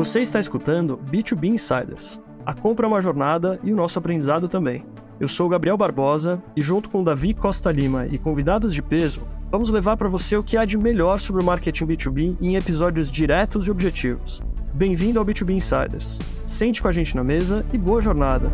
Você está escutando B2B Insiders. A compra é uma jornada e o nosso aprendizado também. Eu sou Gabriel Barbosa e, junto com Davi Costa Lima e convidados de peso, vamos levar para você o que há de melhor sobre o marketing B2B em episódios diretos e objetivos. Bem-vindo ao B2B Insiders. Sente com a gente na mesa e boa jornada!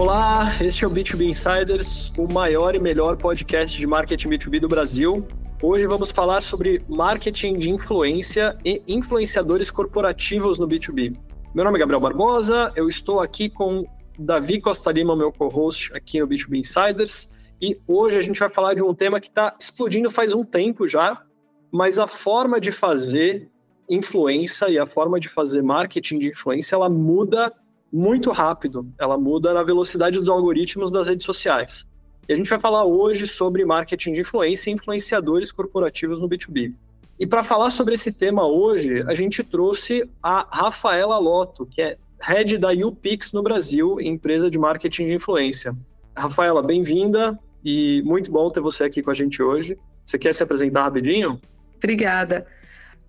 Olá, este é o B2B Insiders, o maior e melhor podcast de marketing B2B do Brasil. Hoje vamos falar sobre marketing de influência e influenciadores corporativos no B2B. Meu nome é Gabriel Barbosa, eu estou aqui com Davi Costa Lima, meu co-host aqui no B2B Insiders, e hoje a gente vai falar de um tema que está explodindo faz um tempo já, mas a forma de fazer influência e a forma de fazer marketing de influência, ela muda muito rápido, ela muda na velocidade dos algoritmos das redes sociais. E a gente vai falar hoje sobre marketing de influência e influenciadores corporativos no B2B. E para falar sobre esse tema hoje, a gente trouxe a Rafaela Lotto, que é head da UPix no Brasil, empresa de marketing de influência. Rafaela, bem-vinda e muito bom ter você aqui com a gente hoje. Você quer se apresentar rapidinho? Obrigada.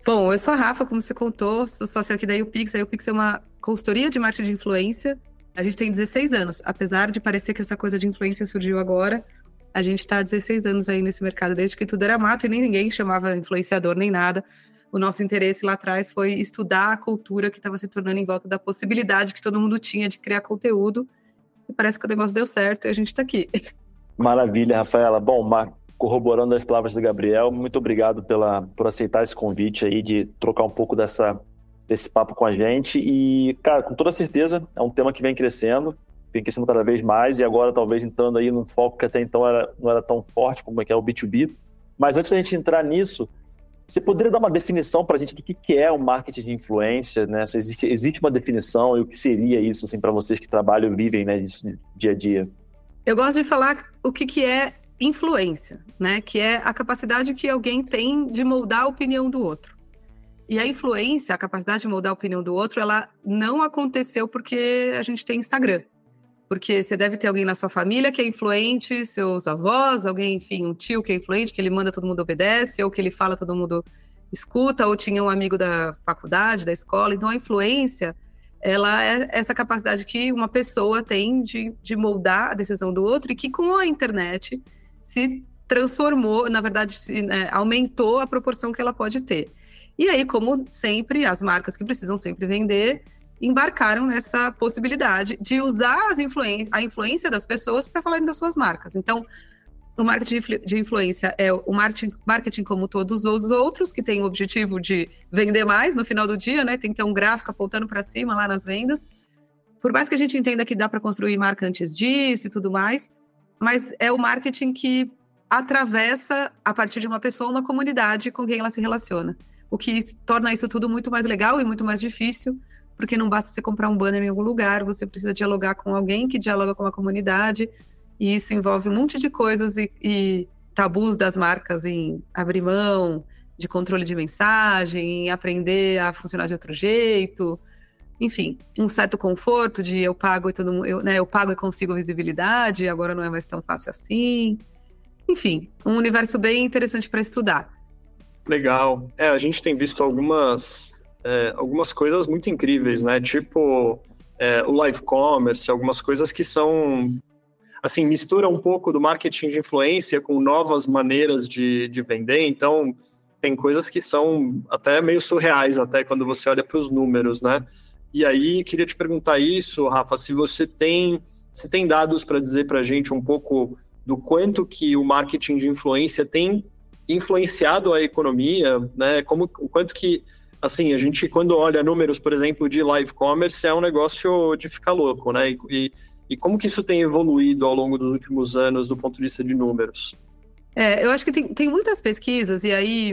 Bom, eu sou a Rafa, como você contou, sou sócia aqui da UPix. A UPix é uma consultoria de marketing de influência. A gente tem 16 anos, apesar de parecer que essa coisa de influência surgiu agora. A gente está há 16 anos aí nesse mercado, desde que tudo era mato e nem ninguém chamava influenciador nem nada. O nosso interesse lá atrás foi estudar a cultura que estava se tornando em volta da possibilidade que todo mundo tinha de criar conteúdo. E parece que o negócio deu certo e a gente está aqui. Maravilha, Rafaela. Bom, corroborando as palavras do Gabriel, muito obrigado pela, por aceitar esse convite aí de trocar um pouco dessa esse papo com a gente. E, cara, com toda certeza, é um tema que vem crescendo, vem crescendo cada vez mais, e agora talvez entrando aí num foco que até então era, não era tão forte como é que é o B2B. Mas antes da gente entrar nisso, você poderia dar uma definição para a gente do que, que é o marketing de influência, né? Se existe, existe uma definição e o que seria isso, assim, para vocês que trabalham e vivem, né, disso dia a dia? Eu gosto de falar o que, que é influência, né? Que é a capacidade que alguém tem de moldar a opinião do outro. E a influência, a capacidade de mudar a opinião do outro, ela não aconteceu porque a gente tem Instagram. Porque você deve ter alguém na sua família que é influente, seus avós, alguém, enfim, um tio que é influente, que ele manda todo mundo obedece, ou que ele fala todo mundo escuta, ou tinha um amigo da faculdade, da escola. Então a influência, ela é essa capacidade que uma pessoa tem de, de moldar a decisão do outro e que com a internet se transformou, na verdade, se, né, aumentou a proporção que ela pode ter. E aí, como sempre, as marcas que precisam sempre vender embarcaram nessa possibilidade de usar a influência das pessoas para falarem das suas marcas. Então, o marketing de influência é o marketing, marketing como todos os outros, que tem o objetivo de vender mais no final do dia, né? Tem que ter um gráfico apontando para cima lá nas vendas. Por mais que a gente entenda que dá para construir marca antes disso e tudo mais, mas é o marketing que atravessa, a partir de uma pessoa, uma comunidade com quem ela se relaciona o que torna isso tudo muito mais legal e muito mais difícil, porque não basta você comprar um banner em algum lugar, você precisa dialogar com alguém que dialoga com a comunidade, e isso envolve um monte de coisas e, e tabus das marcas em abrir mão de controle de mensagem, em aprender a funcionar de outro jeito, enfim, um certo conforto de eu pago e todo mundo, eu, né, eu pago e consigo visibilidade, agora não é mais tão fácil assim. Enfim, um universo bem interessante para estudar. Legal. É, a gente tem visto algumas, é, algumas coisas muito incríveis, né? Tipo é, o live commerce, algumas coisas que são assim, mistura um pouco do marketing de influência com novas maneiras de, de vender. Então, tem coisas que são até meio surreais, até quando você olha para os números, né? E aí, queria te perguntar isso, Rafa, se você tem, se tem dados para dizer para a gente um pouco do quanto que o marketing de influência tem influenciado a economia, né? Como o quanto que assim, a gente quando olha números, por exemplo, de live commerce, é um negócio de ficar louco, né? E, e como que isso tem evoluído ao longo dos últimos anos do ponto de vista de números? É, eu acho que tem, tem muitas pesquisas, e aí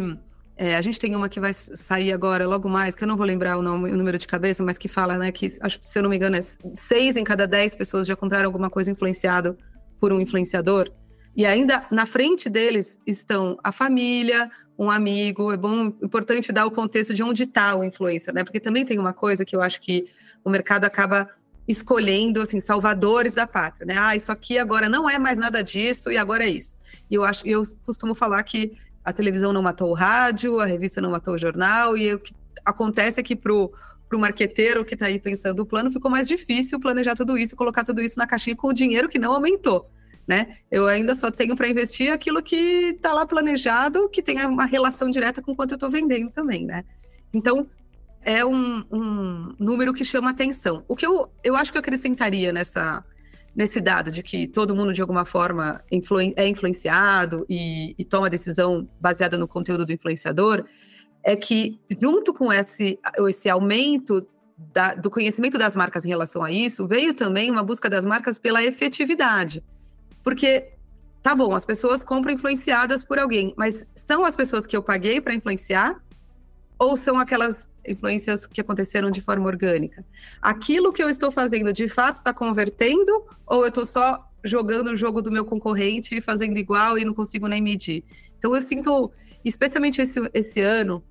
é, a gente tem uma que vai sair agora, logo mais, que eu não vou lembrar o, nome, o número de cabeça, mas que fala, né, que, acho, se eu não me engano, é seis em cada dez pessoas já compraram alguma coisa influenciado por um influenciador. E ainda na frente deles estão a família, um amigo. É bom, importante dar o contexto de onde está o influencer, né? Porque também tem uma coisa que eu acho que o mercado acaba escolhendo assim salvadores da pátria, né? Ah, isso aqui agora não é mais nada disso e agora é isso. E eu acho, eu costumo falar que a televisão não matou o rádio, a revista não matou o jornal e o que acontece é que pro para o marqueteiro que está aí pensando o plano, ficou mais difícil planejar tudo isso, colocar tudo isso na caixinha com o dinheiro que não aumentou. Né? Eu ainda só tenho para investir aquilo que está lá planejado, que tem uma relação direta com quanto eu estou vendendo também, né? Então, é um, um, número que chama atenção. O que eu, eu acho que eu acrescentaria nessa, nesse dado de que todo mundo, de alguma forma, é influenciado e, e toma decisão baseada no conteúdo do influenciador, é que, junto com esse, esse aumento da, do conhecimento das marcas em relação a isso, veio também uma busca das marcas pela efetividade. Porque, tá bom, as pessoas compram influenciadas por alguém, mas são as pessoas que eu paguei para influenciar? Ou são aquelas influências que aconteceram de forma orgânica? Aquilo que eu estou fazendo de fato está convertendo? Ou eu estou só jogando o jogo do meu concorrente e fazendo igual e não consigo nem medir? Então, eu sinto, especialmente esse, esse ano,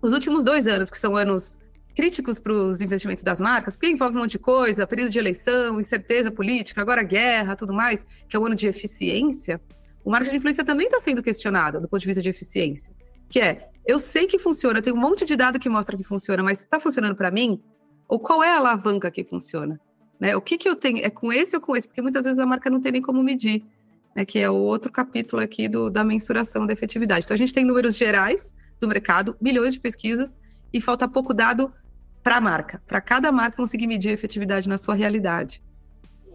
os últimos dois anos, que são anos críticos para os investimentos das marcas, porque envolve um monte de coisa, período de eleição, incerteza política, agora guerra, tudo mais, que é o ano de eficiência, o marketing de influência também está sendo questionado do ponto de vista de eficiência. Que é, eu sei que funciona, tem um monte de dado que mostra que funciona, mas está funcionando para mim? Ou qual é a alavanca que funciona? Né? O que, que eu tenho? É com esse ou com esse? Porque muitas vezes a marca não tem nem como medir, né? que é o outro capítulo aqui do, da mensuração da efetividade. Então a gente tem números gerais, do mercado, milhões de pesquisas, e falta pouco dado para a marca, para cada marca conseguir medir a efetividade na sua realidade.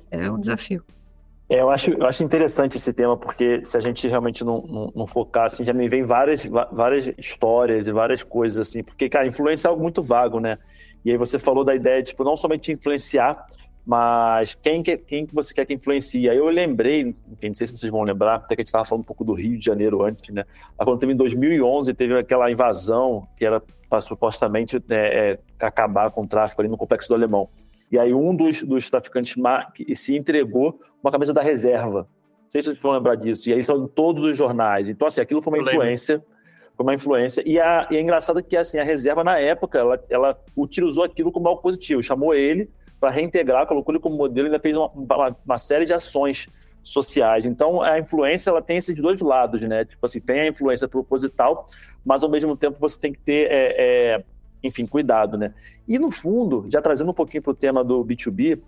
É um desafio. É, eu, acho, eu acho interessante esse tema, porque se a gente realmente não, não, não, focar, assim, já me vem várias, várias histórias e várias coisas, assim, porque, cara, influência é algo muito vago, né? E aí você falou da ideia de, tipo, não somente influenciar, mas quem que, quem que você quer que influencie? Aí eu lembrei, enfim, não sei se vocês vão lembrar, até que a gente estava falando um pouco do Rio de Janeiro antes, né? Quando teve em 2011, teve aquela invasão que era para supostamente é, é, acabar com o tráfico ali no Complexo do Alemão. E aí um dos, dos traficantes se entregou uma camisa da reserva. Não sei se vocês vão lembrar disso. E aí são todos os jornais. Então, assim, aquilo foi uma influência foi uma influência. E, a, e é engraçado que assim, a reserva, na época, ela, ela utilizou aquilo como algo positivo. Chamou ele para reintegrar, colocou ele como modelo e ainda fez uma, uma, uma, série de ações sociais. Então, a influência ela tem esses dois lados, né? Tipo assim, tem a influência proposital, mas ao mesmo tempo você tem que ter, é, é, enfim, cuidado, né? E no fundo, já trazendo um pouquinho para o tema do B2B,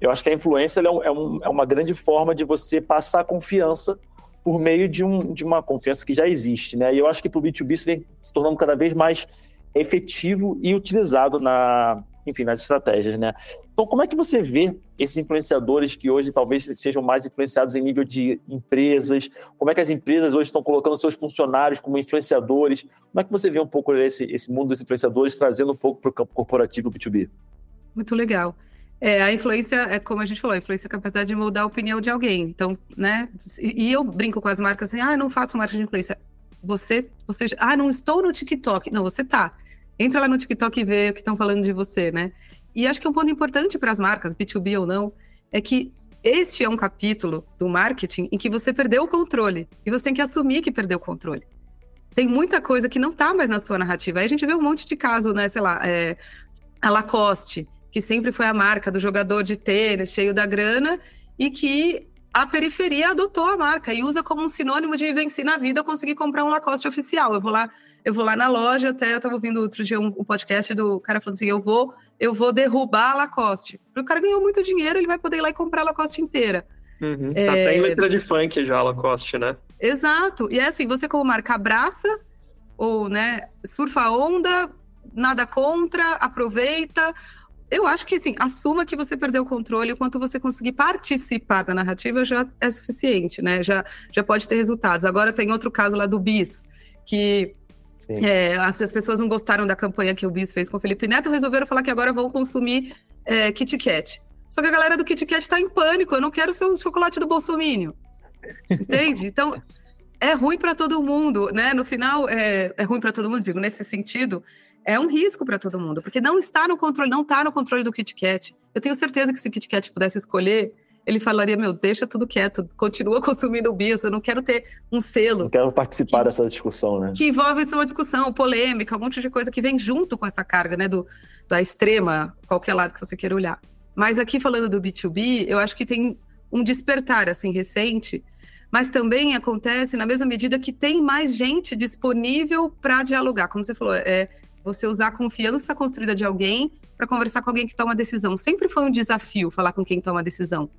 eu acho que a influência é, um, é, uma grande forma de você passar confiança por meio de, um, de uma confiança que já existe, né? E eu acho que para o B2B isso vem se tornando cada vez mais efetivo e utilizado na, enfim, nas estratégias, né? Então, como é que você vê esses influenciadores que hoje talvez sejam mais influenciados em nível de empresas? Como é que as empresas hoje estão colocando seus funcionários como influenciadores? Como é que você vê um pouco esse, esse mundo dos influenciadores trazendo um pouco para o campo corporativo B2B? Muito legal. É, a influência, é como a gente falou, a influência é a capacidade de mudar a opinião de alguém. Então, né? E eu brinco com as marcas assim, ah, não faço marketing de influência. Você, você, ah, não estou no TikTok. Não, você tá. Entra lá no TikTok e vê o que estão falando de você, né? E acho que é um ponto importante para as marcas, B2B ou não, é que este é um capítulo do marketing em que você perdeu o controle. E você tem que assumir que perdeu o controle. Tem muita coisa que não está mais na sua narrativa. Aí a gente vê um monte de caso, né? Sei lá, é, a Lacoste, que sempre foi a marca do jogador de tênis, cheio da grana, e que a periferia adotou a marca e usa como um sinônimo de vencer na vida conseguir comprar um Lacoste oficial. Eu vou lá eu vou lá na loja, até eu estava ouvindo outro dia um, um, podcast do cara falando assim, eu vou, eu vou derrubar a Lacoste. O cara ganhou muito dinheiro, ele vai poder ir lá e comprar a Lacoste inteira. Uhum. É... Tá até em letra de funk já a Lacoste, né? Exato. E é assim, você como marca abraça, ou né, surfa a onda, nada contra, aproveita. Eu acho que assim, assuma que você perdeu o controle, o quanto você conseguir participar da narrativa já é suficiente, né? Já, já pode ter resultados. Agora tem outro caso lá do Bis, que é, as pessoas não gostaram da campanha que o Bis fez com o Felipe Neto, resolveram falar que agora vão consumir é, Kit Kat. Só que a galera do Kit Kat está em pânico, eu não quero o chocolate do Bolsonaro. Entende? Então, é ruim para todo mundo, né? No final, é, é ruim para todo mundo, digo, nesse sentido, é um risco para todo mundo, porque não está no controle, não está no controle do Kit Kat. Eu tenho certeza que se o Kit Kat pudesse escolher, ele falaria: Meu, deixa tudo quieto, continua consumindo o bis, eu não quero ter um selo. Não quero participar que, dessa discussão, né? Que envolve uma discussão, polêmica, um monte de coisa que vem junto com essa carga, né? Do, da extrema, qualquer lado que você queira olhar. Mas aqui falando do B2B, eu acho que tem um despertar assim recente, mas também acontece na mesma medida que tem mais gente disponível para dialogar, como você falou, é você usar a confiança construída de alguém para conversar com alguém que toma decisão. Sempre foi um desafio falar com quem toma decisão.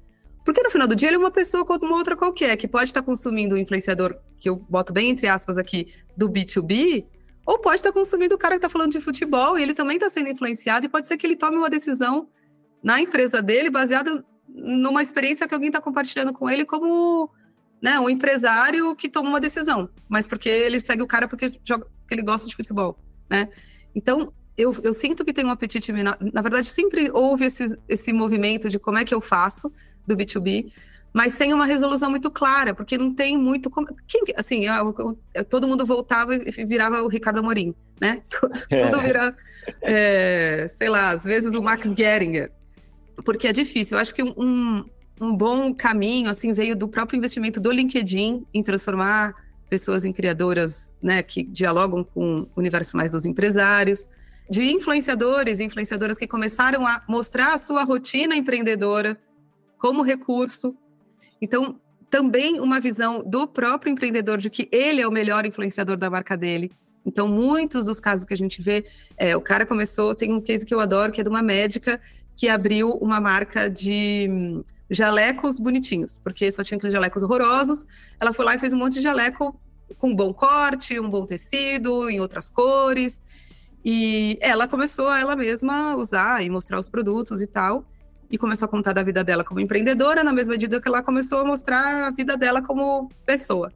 Porque no final do dia ele é uma pessoa como outra qualquer, que pode estar consumindo o influenciador, que eu boto bem entre aspas aqui, do B2B, ou pode estar consumindo o cara que está falando de futebol e ele também está sendo influenciado, e pode ser que ele tome uma decisão na empresa dele baseada numa experiência que alguém está compartilhando com ele como né, um empresário que toma uma decisão, mas porque ele segue o cara porque, joga, porque ele gosta de futebol, né? Então, eu, eu sinto que tem um apetite menor. Na verdade, sempre houve esse, esse movimento de como é que eu faço do B2B, mas sem uma resolução muito clara, porque não tem muito. Como, quem, assim, eu, eu, todo mundo voltava e virava o Ricardo Amorim, né? É. Tudo vira, é, sei lá, às vezes o Max Geringer, porque é difícil. Eu acho que um, um bom caminho assim veio do próprio investimento do LinkedIn em transformar pessoas em criadoras, né, que dialogam com o universo mais dos empresários, de influenciadores e influenciadoras que começaram a mostrar a sua rotina empreendedora como recurso. Então, também uma visão do próprio empreendedor de que ele é o melhor influenciador da marca dele. Então, muitos dos casos que a gente vê, é, o cara começou, tem um case que eu adoro, que é de uma médica que abriu uma marca de hum, jalecos bonitinhos, porque só tinha aqueles jalecos horrorosos. Ela foi lá e fez um monte de jaleco com um bom corte, um bom tecido, em outras cores. E ela começou a ela mesma usar e mostrar os produtos e tal. E começou a contar da vida dela como empreendedora, na mesma medida que ela começou a mostrar a vida dela como pessoa.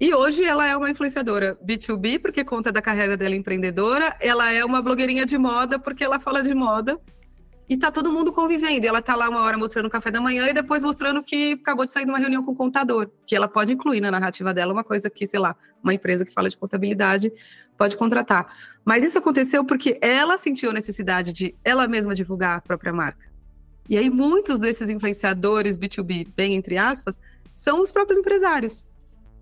E hoje ela é uma influenciadora B2B, porque conta da carreira dela empreendedora. Ela é uma blogueirinha de moda, porque ela fala de moda e tá todo mundo convivendo. E ela tá lá uma hora mostrando o café da manhã e depois mostrando que acabou de sair de uma reunião com o contador, que ela pode incluir na narrativa dela uma coisa que, sei lá, uma empresa que fala de contabilidade pode contratar. Mas isso aconteceu porque ela sentiu a necessidade de ela mesma divulgar a própria marca. E aí muitos desses influenciadores B2B, bem entre aspas, são os próprios empresários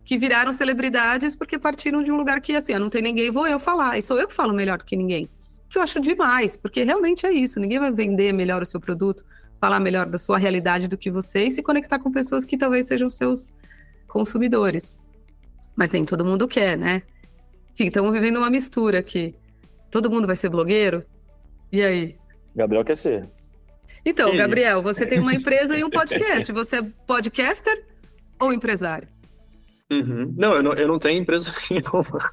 que viraram celebridades porque partiram de um lugar que assim, ah, não tem ninguém, vou eu falar, e sou eu que falo melhor que ninguém que eu acho demais, porque realmente é isso. Ninguém vai vender melhor o seu produto, falar melhor da sua realidade do que você e se conectar com pessoas que talvez sejam seus consumidores. Mas nem todo mundo quer, né? Enfim, estamos vivendo uma mistura aqui. Todo mundo vai ser blogueiro? E aí? Gabriel quer ser. Então, Gabriel, você tem uma empresa e um podcast. Você é podcaster ou empresário? Uhum. Não, eu não, eu não tenho empresa nenhuma.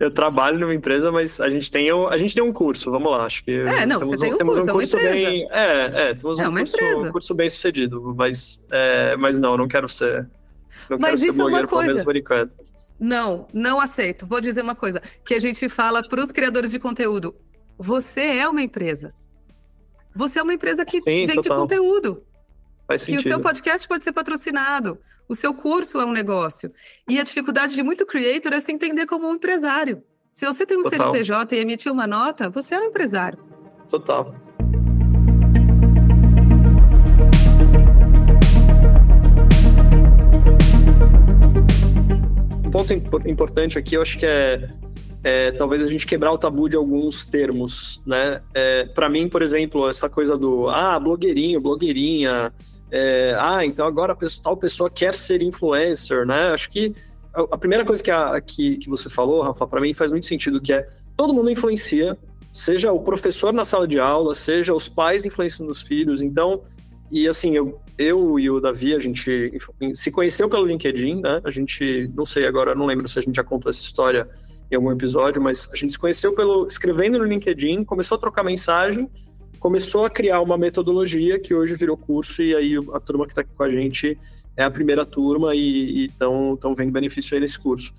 eu trabalho numa empresa, mas a gente tem, a gente tem um curso, vamos lá, acho que. É, não, temos, você tem um temos curso, um curso é bem. É, é, temos é um, curso, um curso bem sucedido, mas, é, mas não, não quero ser. Não mas quero isso é uma coisa. Não, não aceito. Vou dizer uma coisa que a gente fala para os criadores de conteúdo. Você é uma empresa. Você é uma empresa que Sim, vende total. conteúdo. Faz sentido. Que o seu podcast pode ser patrocinado. O seu curso é um negócio. E a dificuldade de muito creator é se entender como um empresário. Se você tem um Total. CNPJ e emitir uma nota, você é um empresário. Total. Um ponto importante aqui, eu acho que é, é talvez a gente quebrar o tabu de alguns termos, né? É, Para mim, por exemplo, essa coisa do ah, blogueirinho, blogueirinha, é, ah, então agora tal pessoa quer ser influencer, né? Acho que a, primeira coisa que, a, que, que você falou, Rafa, para mim faz muito sentido, que é todo mundo influencia, seja o professor na sala de aula, seja os pais influenciando os filhos. Então, e assim, eu, eu e o Davi, a gente se conheceu pelo LinkedIn, né? A gente, não sei agora, não lembro se a gente já contou essa história em algum episódio, mas a gente se conheceu pelo escrevendo no LinkedIn, começou a trocar mensagem começou a criar uma metodologia que hoje virou curso e aí a turma que está aqui com a gente é a primeira turma e estão vendo benefício aí nesse curso.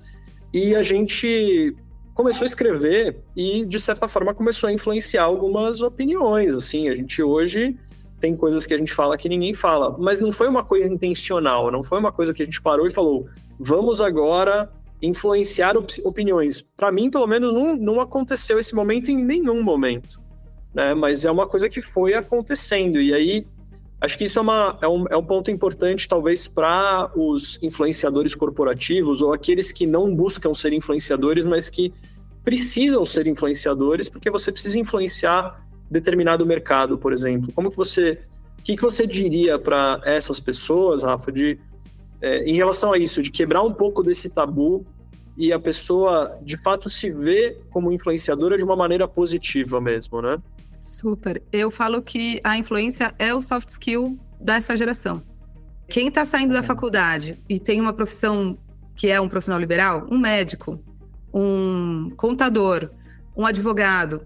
E a gente começou a escrever e, de certa forma, começou a influenciar algumas opiniões, assim, a gente hoje tem coisas que a gente fala que ninguém fala, mas não foi uma coisa intencional, não foi uma coisa que a gente parou e falou, vamos agora influenciar op opiniões. Para mim, pelo menos, não, não aconteceu esse momento em nenhum momento né? Mas é uma coisa que foi acontecendo. E aí, acho que isso é, uma, é, um, é um ponto importante, talvez, para os influenciadores corporativos ou aqueles que não buscam ser influenciadores, mas que precisam ser influenciadores, porque você precisa influenciar determinado mercado, por exemplo? Como que você, o que, que você diria para essas pessoas, Rafa, de é, em relação a isso, de quebrar um pouco desse tabu e a pessoa de fato se vê como influenciadora de uma maneira positiva mesmo, né? Super. Eu falo que a influência é o soft skill dessa geração. Quem está saindo da faculdade e tem uma profissão que é um profissional liberal, um médico, um contador, um advogado,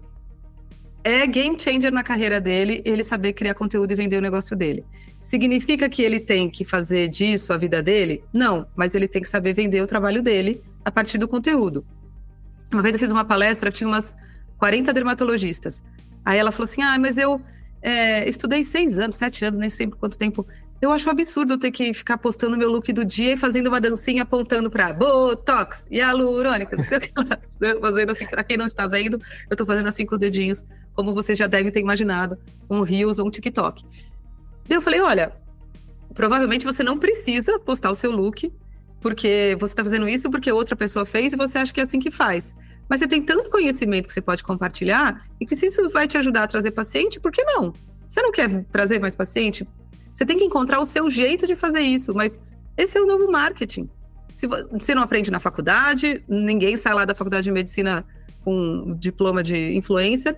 é game changer na carreira dele ele saber criar conteúdo e vender o negócio dele. Significa que ele tem que fazer disso a vida dele? Não, mas ele tem que saber vender o trabalho dele a partir do conteúdo. Uma vez eu fiz uma palestra, tinha umas 40 dermatologistas. Aí ela falou assim: Ah, mas eu é, estudei seis anos, sete anos, nem sei por quanto tempo. Eu acho absurdo ter que ficar postando meu look do dia e fazendo uma dancinha apontando para Botox e hialurônica, não sei o que. Fazendo assim, para quem não está vendo, eu estou fazendo assim com os dedinhos, como você já deve ter imaginado, um Reels ou um TikTok. Daí eu falei, olha, provavelmente você não precisa postar o seu look, porque você está fazendo isso porque outra pessoa fez e você acha que é assim que faz. Mas você tem tanto conhecimento que você pode compartilhar e que se isso vai te ajudar a trazer paciente, por que não? Você não quer trazer mais paciente? Você tem que encontrar o seu jeito de fazer isso, mas esse é o novo marketing. Se você não aprende na faculdade, ninguém sai lá da faculdade de medicina com diploma de influencer,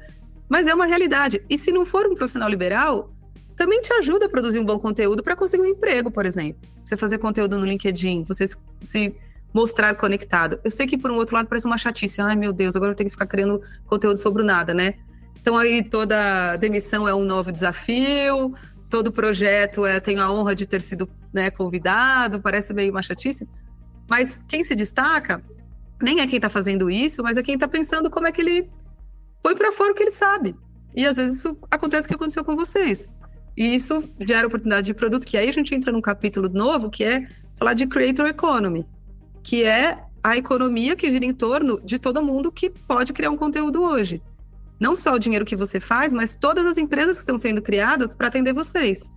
mas é uma realidade. E se não for um profissional liberal, também te ajuda a produzir um bom conteúdo para conseguir um emprego, por exemplo. Você fazer conteúdo no LinkedIn, você se mostrar conectado. Eu sei que, por um outro lado, parece uma chatice. Ai, meu Deus, agora eu tenho que ficar criando conteúdo sobre nada, né? Então, aí toda demissão é um novo desafio, todo projeto é, tenho a honra de ter sido né, convidado, parece meio uma chatice. Mas quem se destaca nem é quem está fazendo isso, mas é quem está pensando como é que ele põe para fora o que ele sabe. E às vezes isso acontece o que aconteceu com vocês. E isso gera oportunidade de produto, que aí a gente entra num capítulo novo, que é falar de creator economy, que é a economia que gira em torno de todo mundo que pode criar um conteúdo hoje não só o dinheiro que você faz, mas todas as empresas que estão sendo criadas para atender vocês.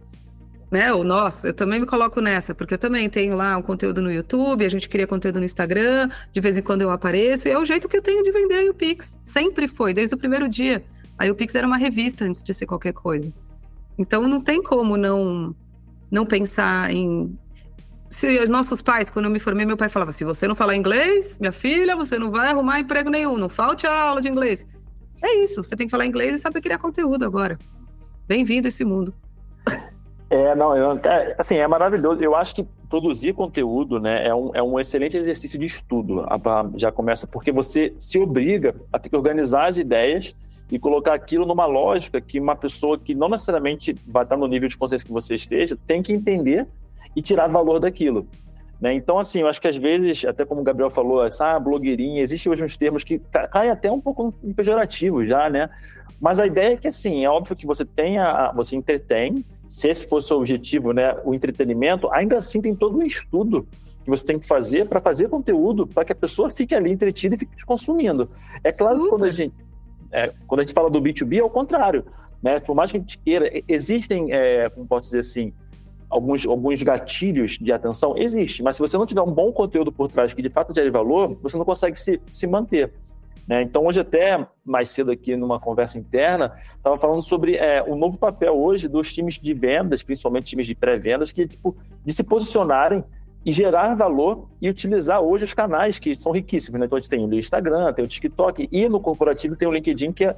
Né? Ou, nossa, eu também me coloco nessa, porque eu também tenho lá um conteúdo no YouTube, a gente cria conteúdo no Instagram, de vez em quando eu apareço, e é o jeito que eu tenho de vender o Pix. Sempre foi, desde o primeiro dia. Aí o Pix era uma revista antes de ser qualquer coisa. Então não tem como não não pensar em se os nossos pais, quando eu me formei, meu pai falava: se você não falar inglês, minha filha, você não vai arrumar emprego nenhum, não falte a aula de inglês. É isso, você tem que falar inglês e saber criar conteúdo agora. Bem-vindo a esse mundo. É, não, eu, assim, é maravilhoso. Eu acho que produzir conteúdo, né, é um, é um excelente exercício de estudo. Já começa porque você se obriga a ter que organizar as ideias e colocar aquilo numa lógica que uma pessoa que não necessariamente vai estar no nível de consciência que você esteja tem que entender e tirar valor daquilo. Né? Então, assim, eu acho que às vezes, até como o Gabriel falou, essa ah, blogueirinha, existem hoje uns termos que caem até um pouco pejorativo já, né? Mas a ideia é que, assim, é óbvio que você tenha, você entretém, se esse fosse o objetivo, né, o entretenimento, ainda assim tem todo um estudo que você tem que fazer para fazer conteúdo para que a pessoa fique ali entretida e fique te consumindo. É claro Super. que quando a gente, é, quando a gente fala do B2B, é o contrário. Né? Por mais que a gente queira, existem, é, como posso dizer assim, alguns, alguns gatilhos de atenção? Existe, mas se você não tiver um bom conteúdo por trás que de fato gere valor, você não consegue se, se manter. Né? Então, hoje, até mais cedo aqui numa conversa interna, estava falando sobre é, o novo papel hoje dos times de vendas, principalmente times de pré-vendas, que tipo, de se posicionarem e gerar valor e utilizar hoje os canais que são riquíssimos. Né? Então, a gente tem o Instagram, tem o TikTok e no corporativo tem o LinkedIn, que é,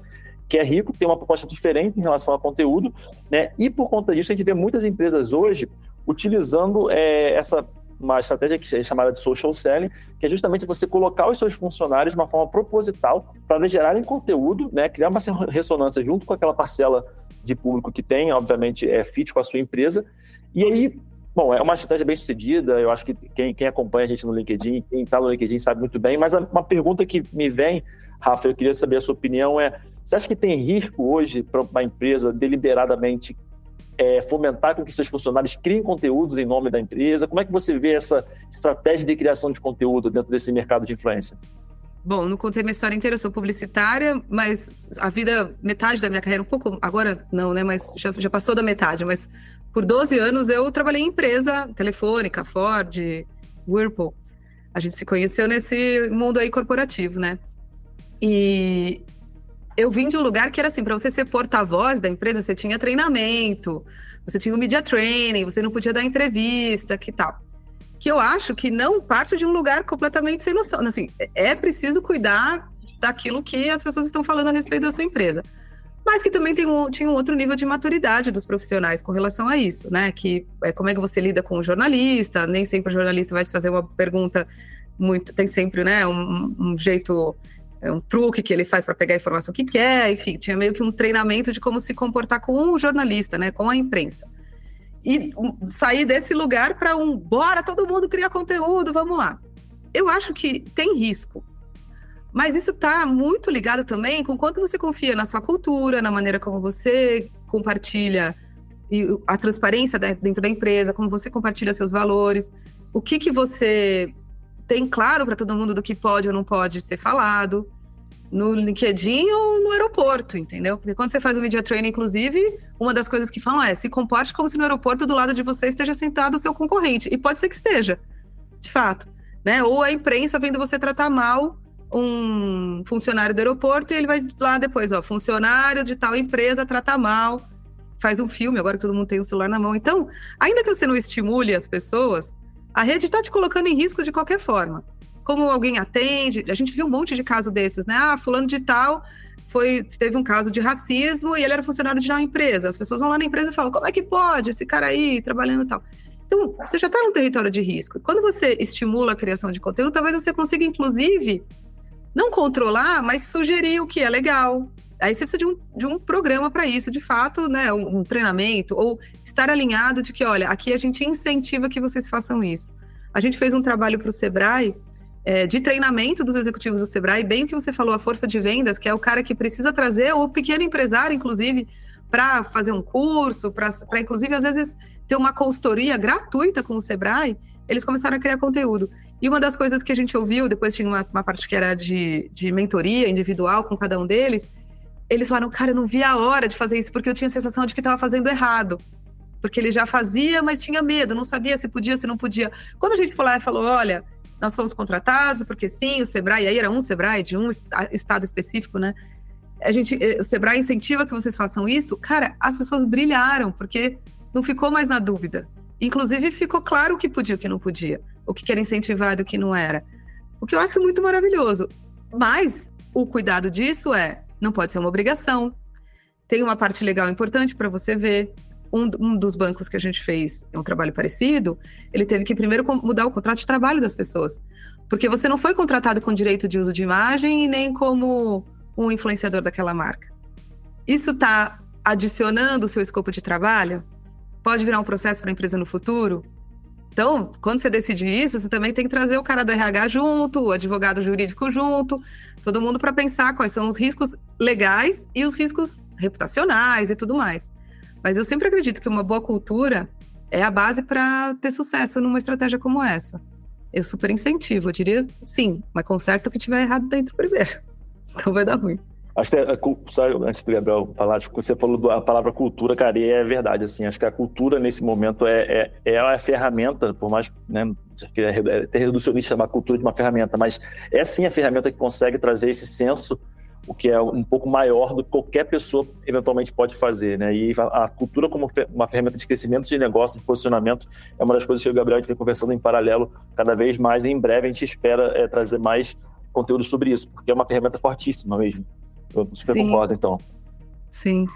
que é rico, tem uma proposta diferente em relação ao conteúdo, né? E por conta disso, a gente vê muitas empresas hoje utilizando é, essa uma estratégia que é chamada de social selling, que é justamente você colocar os seus funcionários de uma forma proposital para gerarem conteúdo, né, criar uma ressonância junto com aquela parcela de público que tem, obviamente, é fit com a sua empresa. E aí, bom, é uma estratégia bem sucedida, eu acho que quem, quem acompanha a gente no LinkedIn, quem está no LinkedIn sabe muito bem, mas uma pergunta que me vem, Rafa, eu queria saber a sua opinião, é você acha que tem risco hoje para uma empresa deliberadamente é, fomentar com que seus funcionários criem conteúdos em nome da empresa? Como é que você vê essa estratégia de criação de conteúdo dentro desse mercado de influência? Bom, não contei minha história inteira, eu sou publicitária, mas a vida, metade da minha carreira, um pouco, agora não, né, mas já, já passou da metade, mas por 12 anos eu trabalhei em empresa, telefônica, Ford, Whirlpool. A gente se conheceu nesse mundo aí corporativo, né? E eu vim de um lugar que era assim, para você ser porta-voz da empresa, você tinha treinamento, você tinha o media training, você não podia dar entrevista, que tal. Que eu acho que não parte de um lugar completamente sem noção. Assim, é preciso cuidar daquilo que as pessoas estão falando a respeito da sua empresa. Mas que também um, tinha um outro nível de maturidade dos profissionais com relação a isso, né? Que é como é que você lida com o jornalista, nem sempre o jornalista vai te fazer uma pergunta muito. Tem sempre, né, um, um jeito é um truque que ele faz para pegar a informação que quer, enfim, tinha meio que um treinamento de como se comportar com o jornalista, né, com a imprensa. E sair desse lugar para um bora todo mundo criar conteúdo, vamos lá. Eu acho que tem risco. Mas isso está muito ligado também com quanto você confia na sua cultura, na maneira como você compartilha e a transparência dentro da empresa, como você compartilha seus valores, o que que você tem claro para todo mundo do que pode ou não pode ser falado no LinkedIn ou no aeroporto, entendeu? Porque quando você faz o media training, inclusive, uma das coisas que falam é se comporte como se no aeroporto do lado de você esteja sentado o seu concorrente. E pode ser que esteja, de fato. Né? Ou a imprensa vendo você tratar mal um funcionário do aeroporto e ele vai lá depois, ó, funcionário de tal empresa trata mal, faz um filme, agora que todo mundo tem o um celular na mão. Então, ainda que você não estimule as pessoas, a rede está te colocando em risco de qualquer forma. Como alguém atende, a gente viu um monte de casos desses, né? Ah, fulano de tal foi, teve um caso de racismo e ele era funcionário de uma empresa. As pessoas vão lá na empresa e falam: como é que pode esse cara aí trabalhando e tal? Então, você já está num território de risco. Quando você estimula a criação de conteúdo, talvez você consiga, inclusive, não controlar, mas sugerir o que é legal, Aí você precisa de um, de um programa para isso, de fato, né? Um, um, treinamento, ou estar alinhado de que, olha, aqui a gente incentiva que vocês façam isso. A gente fez um trabalho para o Sebrae é, de treinamento dos executivos do Sebrae, bem o que você falou, a força de vendas, que é o cara que precisa trazer, o pequeno empresário, inclusive, para fazer um curso, para inclusive, às vezes, ter uma consultoria gratuita com o Sebrae, eles começaram a criar conteúdo. E uma das coisas que a gente ouviu, depois tinha uma, uma parte que era de, de mentoria individual com cada um deles, eles falaram, cara, eu não via a hora de fazer isso, porque eu tinha a sensação de que estava fazendo errado. Porque ele já fazia, mas tinha medo, não sabia se podia, se não podia. Quando a gente foi lá e falou, olha, nós fomos contratados, porque sim, o Sebrae, aí era um Sebrae de um estado específico, né? A gente, eh, o Sebrae incentiva que vocês façam isso. Cara, as pessoas brilharam, porque não ficou mais na dúvida. Inclusive, ficou claro o que podia e o que não podia, o que era incentivado e o que não era. O que eu acho muito maravilhoso. Mas o cuidado disso é não pode ser uma obrigação. Tem uma parte legal importante para você ver. Um, um, dos bancos que a gente fez um trabalho parecido, ele teve que primeiro mudar o contrato de trabalho das pessoas. Porque você não foi contratado com direito de uso de imagem e nem como um influenciador daquela marca. Isso está adicionando o seu escopo de trabalho? Pode virar um processo para a empresa no futuro? Então, quando você decide isso, você também tem que trazer o cara do RH junto, o advogado jurídico junto, todo mundo para pensar quais são os riscos legais e os riscos reputacionais e tudo mais. Mas eu sempre acredito que uma boa cultura é a base para ter sucesso numa estratégia como essa. Eu super incentivo, eu diria sim, mas conserta o que tiver errado dentro primeiro. Senão vai dar ruim. Acho que, é, só antes do Gabriel falar, tipo, você falou da palavra cultura, cara, e é verdade, assim, acho que a cultura nesse momento é, é, é a ferramenta, por mais, né, que é, é até reducionista chamar a cultura de uma ferramenta, mas é sim a ferramenta que consegue trazer esse senso, o que é um pouco maior do que qualquer pessoa eventualmente pode fazer, né, e a, a cultura como uma ferramenta de crescimento de negócio, de posicionamento, é uma das coisas que o Gabriel vem conversando em paralelo cada vez mais, e em breve a gente espera é, trazer mais conteúdo sobre isso, porque é uma ferramenta fortíssima mesmo. Eu super Sim. concordo, então. Sim.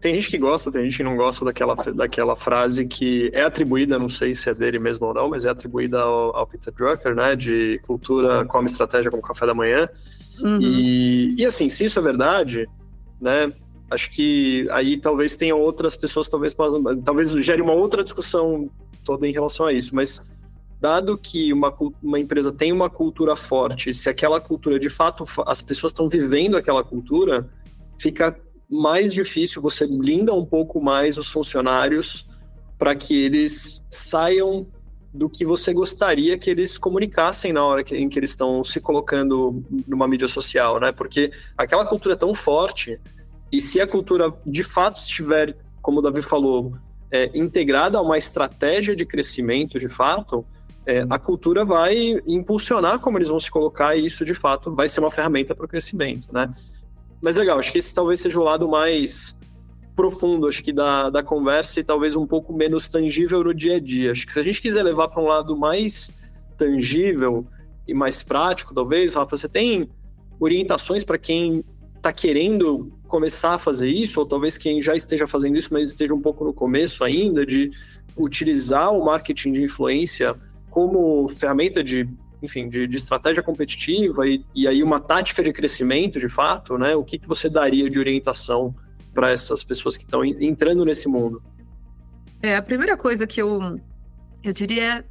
Tem gente que gosta, tem gente que não gosta daquela, daquela frase que é atribuída, não sei se é dele mesmo ou não, mas é atribuída ao, ao Peter Drucker, né? De cultura come estratégia como café da manhã. Uhum. E, e assim, se isso é verdade, né? Acho que aí talvez tenham outras pessoas, talvez talvez gere uma outra discussão toda em relação a isso, mas dado que uma, uma empresa tem uma cultura forte, se aquela cultura de fato as pessoas estão vivendo aquela cultura, fica mais difícil, você blinda um pouco mais os funcionários para que eles saiam do que você gostaria que eles comunicassem na hora em que eles estão se colocando numa mídia social, né? Porque aquela cultura é tão forte e se a cultura de fato estiver, como o Davi falou, é, integrada a uma estratégia de crescimento de fato, é, a cultura vai impulsionar como eles vão se colocar e isso de fato vai ser uma ferramenta para o crescimento, né? Mas legal, acho que esse talvez seja o lado mais profundo, acho que da, da conversa e talvez um pouco menos tangível no dia a dia. Acho que se a gente quiser levar para um lado mais tangível e mais prático, talvez, Rafa, você tem orientações para quem está querendo começar a fazer isso, ou talvez quem já esteja fazendo isso, mas esteja um pouco no começo ainda, de utilizar o marketing de influência como ferramenta de, enfim, de, de estratégia competitiva e, e, aí uma tática de crescimento, de fato, né? O que, que você daria de orientação para essas pessoas que estão entrando nesse mundo? É, a primeira coisa que eu, eu diria é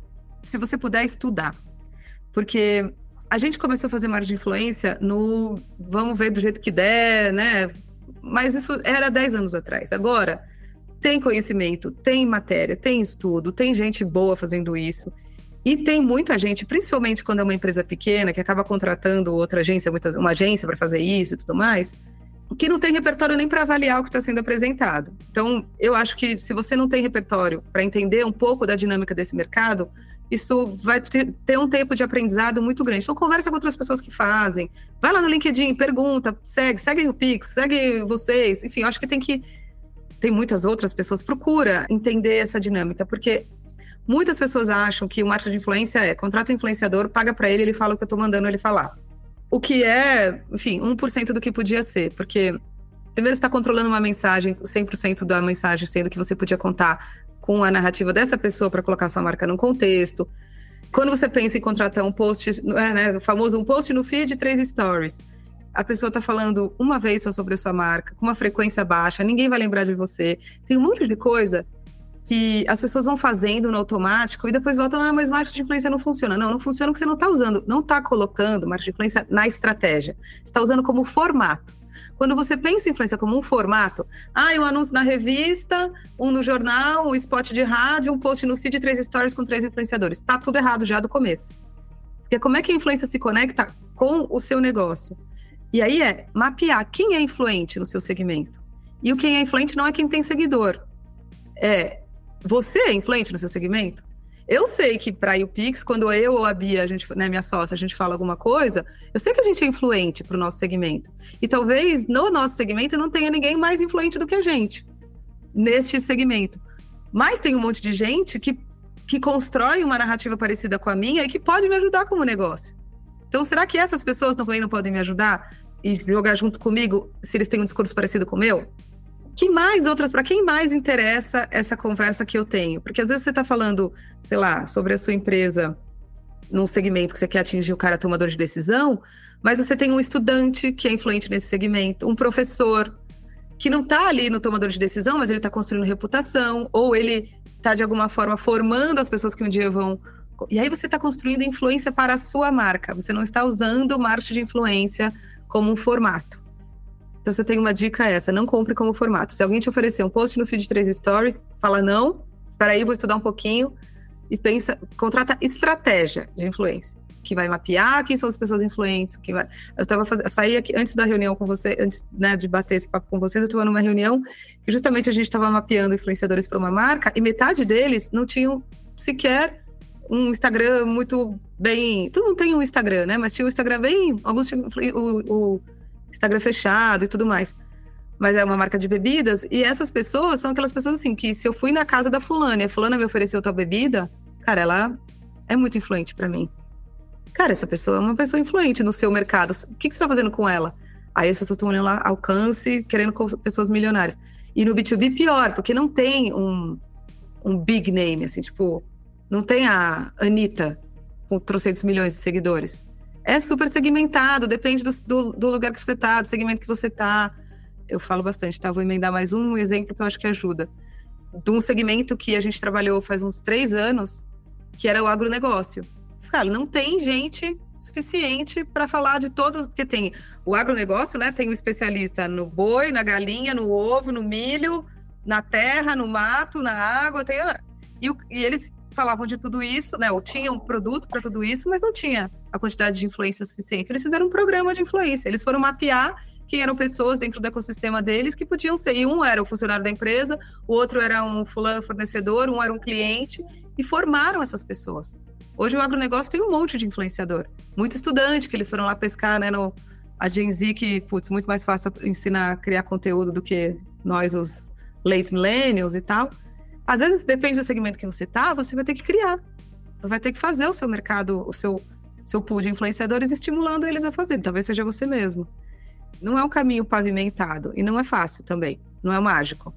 se você puder estudar. Porque a gente começou a fazer marketing de influência no vamos ver do jeito que der, né? Mas isso era 10 anos atrás. Agora, tem conhecimento, tem matéria, tem estudo, tem gente boa fazendo isso. E tem muita gente, principalmente quando é uma empresa pequena, que acaba contratando outra agência, uma agência para fazer isso e tudo mais, que não tem repertório nem para avaliar o que está sendo apresentado. Então, eu acho que se você não tem repertório para entender um pouco da dinâmica desse mercado, isso vai ter um tempo de aprendizado muito grande. Então, conversa com outras pessoas que fazem. Vai lá no LinkedIn, pergunta, segue, segue o Pix, segue vocês. Enfim, eu acho que tem que. Tem muitas outras pessoas. Procura entender essa dinâmica, porque muitas pessoas acham que o marketing de influência é contrata um influenciador, paga para ele, ele fala o que eu estou mandando ele falar. O que é, enfim, 1% do que podia ser, porque primeiro está controlando uma mensagem, 100% da mensagem, sendo que você podia contar com a narrativa dessa pessoa para colocar sua marca num contexto. Quando você pensa em contratar um post, é, né, o famoso um post no feed, três stories, a pessoa está falando uma vez só sobre a sua marca, com uma frequência baixa, ninguém vai lembrar de você. Tem um monte de coisa que as pessoas vão fazendo no automático e depois voltam, ah, mas marketing de influência não funciona. Não, não funciona porque você não está usando, não está colocando marketing de influência na estratégia. Você está usando como formato. Quando você pensa em influência como um formato, ah, um anúncio na revista, um no jornal, um spot de rádio, um post no feed, três stories com três influenciadores. Tá tudo errado já do começo. Porque como é que a influência se conecta com o seu negócio? E aí é mapear quem é influente no seu segmento. E o quem é influente não é quem tem seguidor. É você é influente no seu segmento? Eu sei que para o Pix, quando eu ou a Bia, a gente, né, minha sócia, a gente fala alguma coisa, eu sei que a gente é influente para o nosso segmento. E talvez no nosso segmento não tenha ninguém mais influente do que a gente neste segmento. Mas tem um monte de gente que, que constrói uma narrativa parecida com a minha e que pode me ajudar como negócio. Então, será que essas pessoas também não podem me ajudar e jogar junto comigo se eles têm um discurso parecido com o meu? Que mais outras, para quem mais interessa essa conversa que eu tenho? Porque às vezes você está falando, sei lá, sobre a sua empresa num segmento que você quer atingir o cara tomador de decisão, mas você tem um estudante que é influente nesse segmento, um professor que não está ali no tomador de decisão, mas ele está construindo reputação, ou ele está de alguma forma formando as pessoas que um dia vão. E aí você está construindo influência para a sua marca. Você não está usando o marketing de influência como um formato. Então, se eu tenho uma dica é essa, não compre como formato. Se alguém te oferecer um post no feed de três stories, fala não, espera aí, vou estudar um pouquinho e pensa, contrata estratégia de influência, que vai mapear quem são as pessoas influentes, que vai... Eu tava fazendo, saí aqui antes da reunião com você, antes né, de bater esse papo com vocês, eu estava numa reunião que justamente a gente estava mapeando influenciadores para uma marca e metade deles não tinham sequer um Instagram muito bem. Todo mundo tem um Instagram, né? Mas tinha um Instagram bem. Alguns tinham o, o Instagram fechado e tudo mais. Mas é uma marca de bebidas, e essas pessoas são aquelas pessoas assim, que se eu fui na casa da fulana e a fulana me ofereceu tal bebida, cara, ela é muito influente para mim. Cara, essa pessoa é uma pessoa influente no seu mercado. O que, que você tá fazendo com ela? Aí as pessoas estão olhando lá, alcance, querendo pessoas milionárias. E no B2B, pior, porque não tem um, um big name, assim, tipo, não tem a Anitta com trocentos milhões de seguidores é super segmentado, depende do, do, do lugar que você está, do segmento que você está. Eu falo bastante, tá? Vou emendar mais um exemplo que eu acho que ajuda. De um segmento que a gente trabalhou faz uns três anos, que era o agronegócio. Cara, não tem gente suficiente para falar de todos, porque tem o agronegócio, né? Tem um especialista no boi, na galinha, no ovo, no milho, na terra, no mato, na água, tem, e, e eles falavam de tudo isso, né? Ou tinham um produto para tudo isso, mas não tinha a quantidade de influência suficiente. Eles fizeram um programa de influência. Eles foram mapear quem eram pessoas dentro do ecossistema deles que podiam ser. E um era o funcionário da empresa, o outro era um fulano fornecedor, um era um cliente, e formaram essas pessoas. Hoje o agronegócio tem um monte de influenciador. Muito estudante que eles foram lá pescar né, no, a Gen Z que, putz, muito mais fácil ensinar a criar conteúdo do que nós, os late millennials e tal. Às vezes, depende do segmento que você tá, você vai ter que criar. Você vai ter que fazer o seu mercado, o seu, seu pool de influenciadores, estimulando eles a fazer. Talvez seja você mesmo. Não é um caminho pavimentado e não é fácil também. Não é mágico.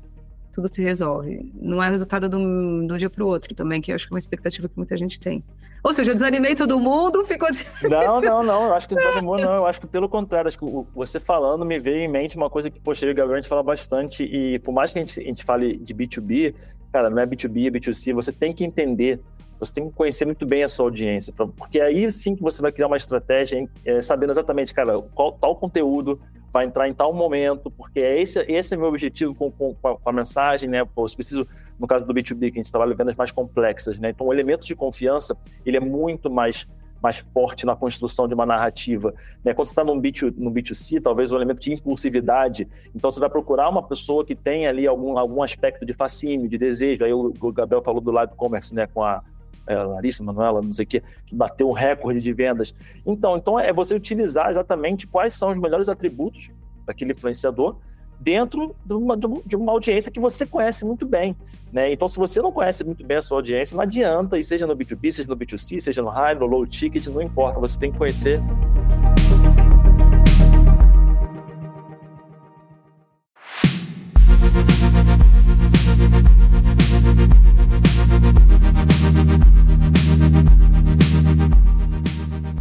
Tudo se resolve. Não é resultado do, do dia para o outro também, que eu acho que é uma expectativa que muita gente tem. Ou seja, eu desanimei todo mundo, ficou difícil. Não, não, não. Eu acho que todo mundo não. Eu acho que pelo contrário, acho que você falando me veio em mente uma coisa que, poxa, eu e o Gabriel a gente fala bastante. E por mais que a gente, a gente fale de B2B, cara, não é B2B, é B2C. Você tem que entender, você tem que conhecer muito bem a sua audiência, porque aí sim que você vai criar uma estratégia é, sabendo exatamente, cara, qual tal conteúdo vai entrar em tal momento, porque é esse, esse é meu objetivo com, com, com a mensagem, né? Pô, eu preciso, no caso do B2B, que a gente trabalha vendas mais complexas, né? Então, o elemento de confiança, ele é muito mais mais forte na construção de uma narrativa. Né? Quando você está num, B2, num B2C, talvez o um elemento de impulsividade, então você vai procurar uma pessoa que tem ali algum, algum aspecto de fascínio, de desejo. Aí o, o Gabriel falou do live commerce, né, com a é, Larissa, Manuela, não sei o quê, que bateu um recorde de vendas. Então, então é você utilizar exatamente quais são os melhores atributos daquele influenciador dentro de uma, de uma audiência que você conhece muito bem. Né? Então, se você não conhece muito bem a sua audiência, não adianta, e seja no B2B, seja no B2C, seja no high, no low ticket, não importa, você tem que conhecer.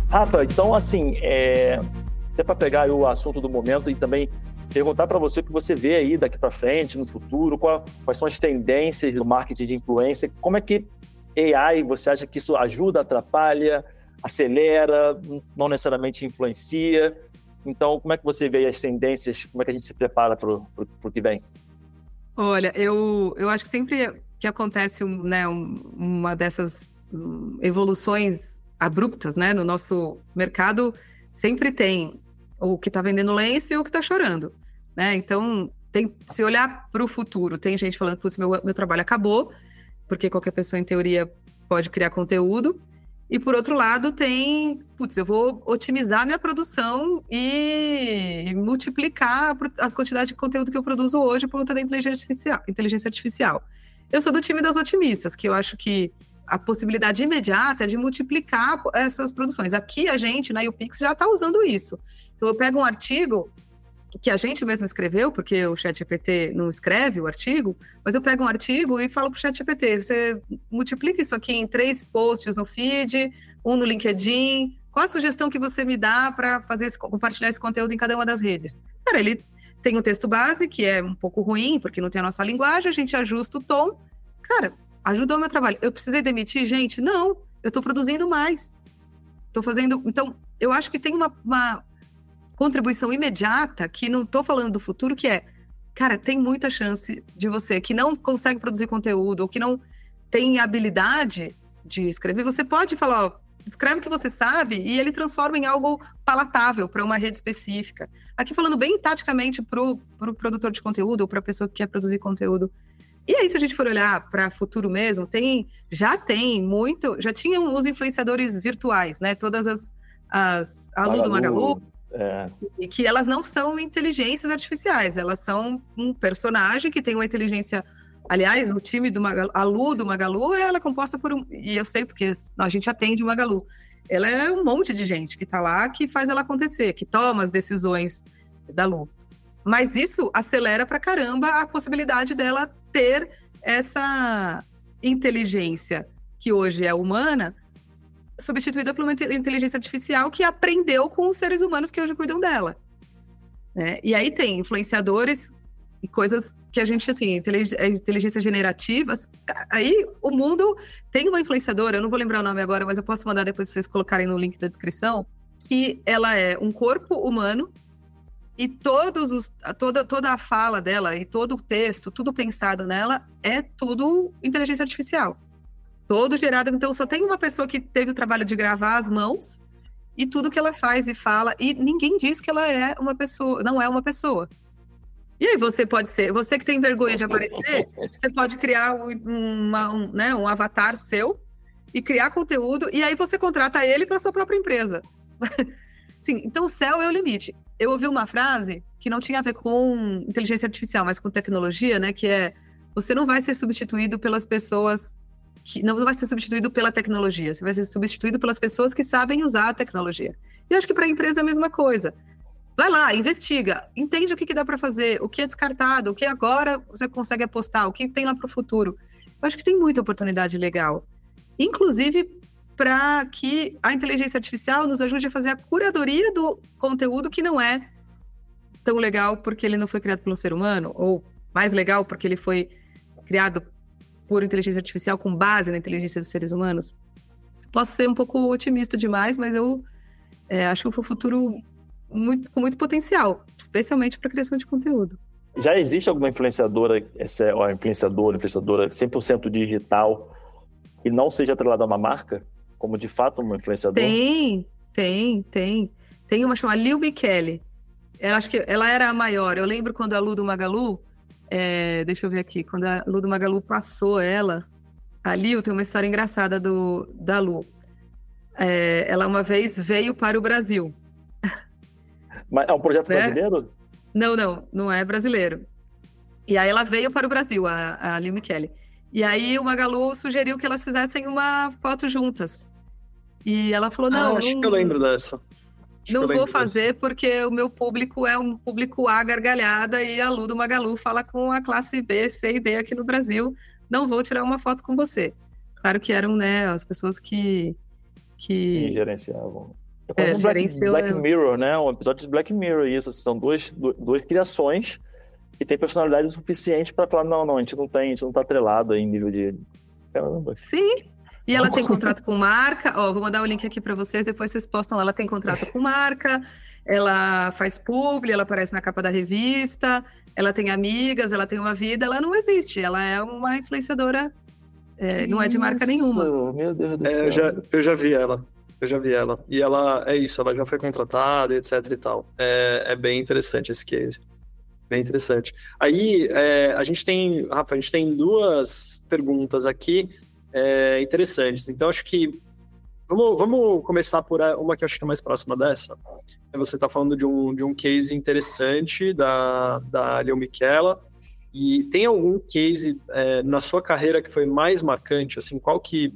Rafa, então, assim, é... até para pegar o assunto do momento e também perguntar para você o que você vê aí daqui para frente, no futuro, qual, quais são as tendências do marketing de influência, como é que AI, você acha que isso ajuda, atrapalha, acelera, não necessariamente influencia? Então, como é que você vê as tendências, como é que a gente se prepara para o que vem? Olha, eu, eu acho que sempre que acontece né, uma dessas hum, evoluções abruptas né, no nosso mercado, sempre tem o que está vendendo lenço e o que está chorando, né? Então, tem, se olhar para o futuro, tem gente falando, que meu, meu trabalho acabou, porque qualquer pessoa, em teoria, pode criar conteúdo. E por outro lado, tem, putz, eu vou otimizar minha produção e multiplicar a quantidade de conteúdo que eu produzo hoje por conta da inteligência artificial. Inteligência artificial. Eu sou do time das otimistas, que eu acho que a possibilidade imediata de multiplicar essas produções. Aqui a gente, na UPix, já está usando isso. Então, eu pego um artigo que a gente mesmo escreveu, porque o ChatGPT não escreve o artigo, mas eu pego um artigo e falo para o ChatGPT, você multiplica isso aqui em três posts no feed, um no LinkedIn, qual a sugestão que você me dá para fazer esse, compartilhar esse conteúdo em cada uma das redes? Cara, ele tem um texto base, que é um pouco ruim, porque não tem a nossa linguagem, a gente ajusta o tom. Cara, ajudou o meu trabalho. Eu precisei demitir gente? Não, eu estou produzindo mais. Estou fazendo. Então, eu acho que tem uma, uma contribuição imediata, que não estou falando do futuro, que é, cara, tem muita chance de você que não consegue produzir conteúdo ou que não tem habilidade de escrever, você pode falar, ó, escreve o que você sabe e ele transforma em algo palatável para uma rede específica. Aqui falando bem taticamente para o pro produtor de conteúdo ou para a pessoa que quer produzir conteúdo. E aí, se a gente for olhar para futuro mesmo, tem, já tem muito, já tinham os influenciadores virtuais, né? Todas as, as a Lu do Magalu, é. E que elas não são inteligências artificiais, elas são um personagem que tem uma inteligência. Aliás, o time do Magalu, a Lu do Magalu, ela é composta por um. E eu sei porque a gente atende o Magalu. Ela é um monte de gente que está lá que faz ela acontecer, que toma as decisões da Lu. Mas isso acelera para caramba a possibilidade dela ter essa inteligência que hoje é humana substituída por uma inteligência artificial que aprendeu com os seres humanos que hoje cuidam dela. Né? E aí tem influenciadores e coisas que a gente, assim, inteligência generativas. Aí o mundo tem uma influenciadora, eu não vou lembrar o nome agora, mas eu posso mandar depois pra vocês colocarem no link da descrição, que ela é um corpo humano e todos os, toda, toda a fala dela e todo o texto, tudo pensado nela, é tudo inteligência artificial todo gerado. Então, só tem uma pessoa que teve o trabalho de gravar as mãos e tudo que ela faz e fala, e ninguém diz que ela é uma pessoa, não é uma pessoa. E aí você pode ser, você que tem vergonha de aparecer, você pode criar uma, um, né, um avatar seu e criar conteúdo, e aí você contrata ele para sua própria empresa. Sim, então o céu é o limite. Eu ouvi uma frase que não tinha a ver com inteligência artificial, mas com tecnologia, né? Que é você não vai ser substituído pelas pessoas que não vai ser substituído pela tecnologia, você vai ser substituído pelas pessoas que sabem usar a tecnologia. E eu acho que para a empresa é a mesma coisa. Vai lá, investiga, entende o que, que dá para fazer, o que é descartado, o que agora você consegue apostar, o que tem lá para o futuro. Eu acho que tem muita oportunidade legal. Inclusive para que a inteligência artificial nos ajude a fazer a curadoria do conteúdo que não é tão legal porque ele não foi criado pelo ser humano, ou mais legal porque ele foi criado por inteligência artificial com base na inteligência dos seres humanos. Posso ser um pouco otimista demais, mas eu é, acho o futuro muito, com muito potencial, especialmente para criação de conteúdo. Já existe alguma influenciadora, essa, ó, influenciadora, influenciadora 100% digital e não seja atrelada a uma marca? Como de fato uma influenciadora? Tem, tem, tem. Tem uma chamada Lil Michele. Ela, acho que ela era a maior. Eu lembro quando a Lu do Magalu, é, deixa eu ver aqui, quando a Lu do Magalu passou ela, a Lil tem uma história engraçada do, da Lu. É, ela uma vez veio para o Brasil. Mas é um projeto né? brasileiro? Não, não, não é brasileiro. E aí ela veio para o Brasil, a, a Lil Michele. E aí o Magalu sugeriu que elas fizessem uma foto juntas. E ela falou: não. Ah, acho não, que eu lembro dessa. Acho não vou fazer dessa. porque o meu público é um público A gargalhada e a Lu do Magalu fala com a classe B, C e D aqui no Brasil. Não vou tirar uma foto com você. Claro que eram, né, as pessoas que. que... Sim, gerenciavam. É, um Black, Black Mirror, né? Um episódio de Black Mirror, isso. São duas, duas criações que tem personalidade suficiente para falar: não, não, a gente não tem, a gente não tá atrelado aí em nível de. Caramba. Sim, e ela tem contrato com marca. Ó, vou mandar o link aqui para vocês, depois vocês postam lá. Ela tem contrato com marca, ela faz publi, ela aparece na capa da revista, ela tem amigas, ela tem uma vida. Ela não existe, ela é uma influenciadora, é, não é de marca nenhuma. Meu Deus do céu. É, eu, já, eu já vi ela. Eu já vi ela. E ela é isso, ela já foi contratada, etc e tal. É, é bem interessante esse case. Bem interessante. Aí, é, a gente tem, Rafa, a gente tem duas perguntas aqui é, interessantes. Então, acho que vamos, vamos começar por uma que eu acho que é mais próxima dessa. Você está falando de um, de um case interessante da, da Leo Michela. E tem algum case é, na sua carreira que foi mais marcante? Assim, qual que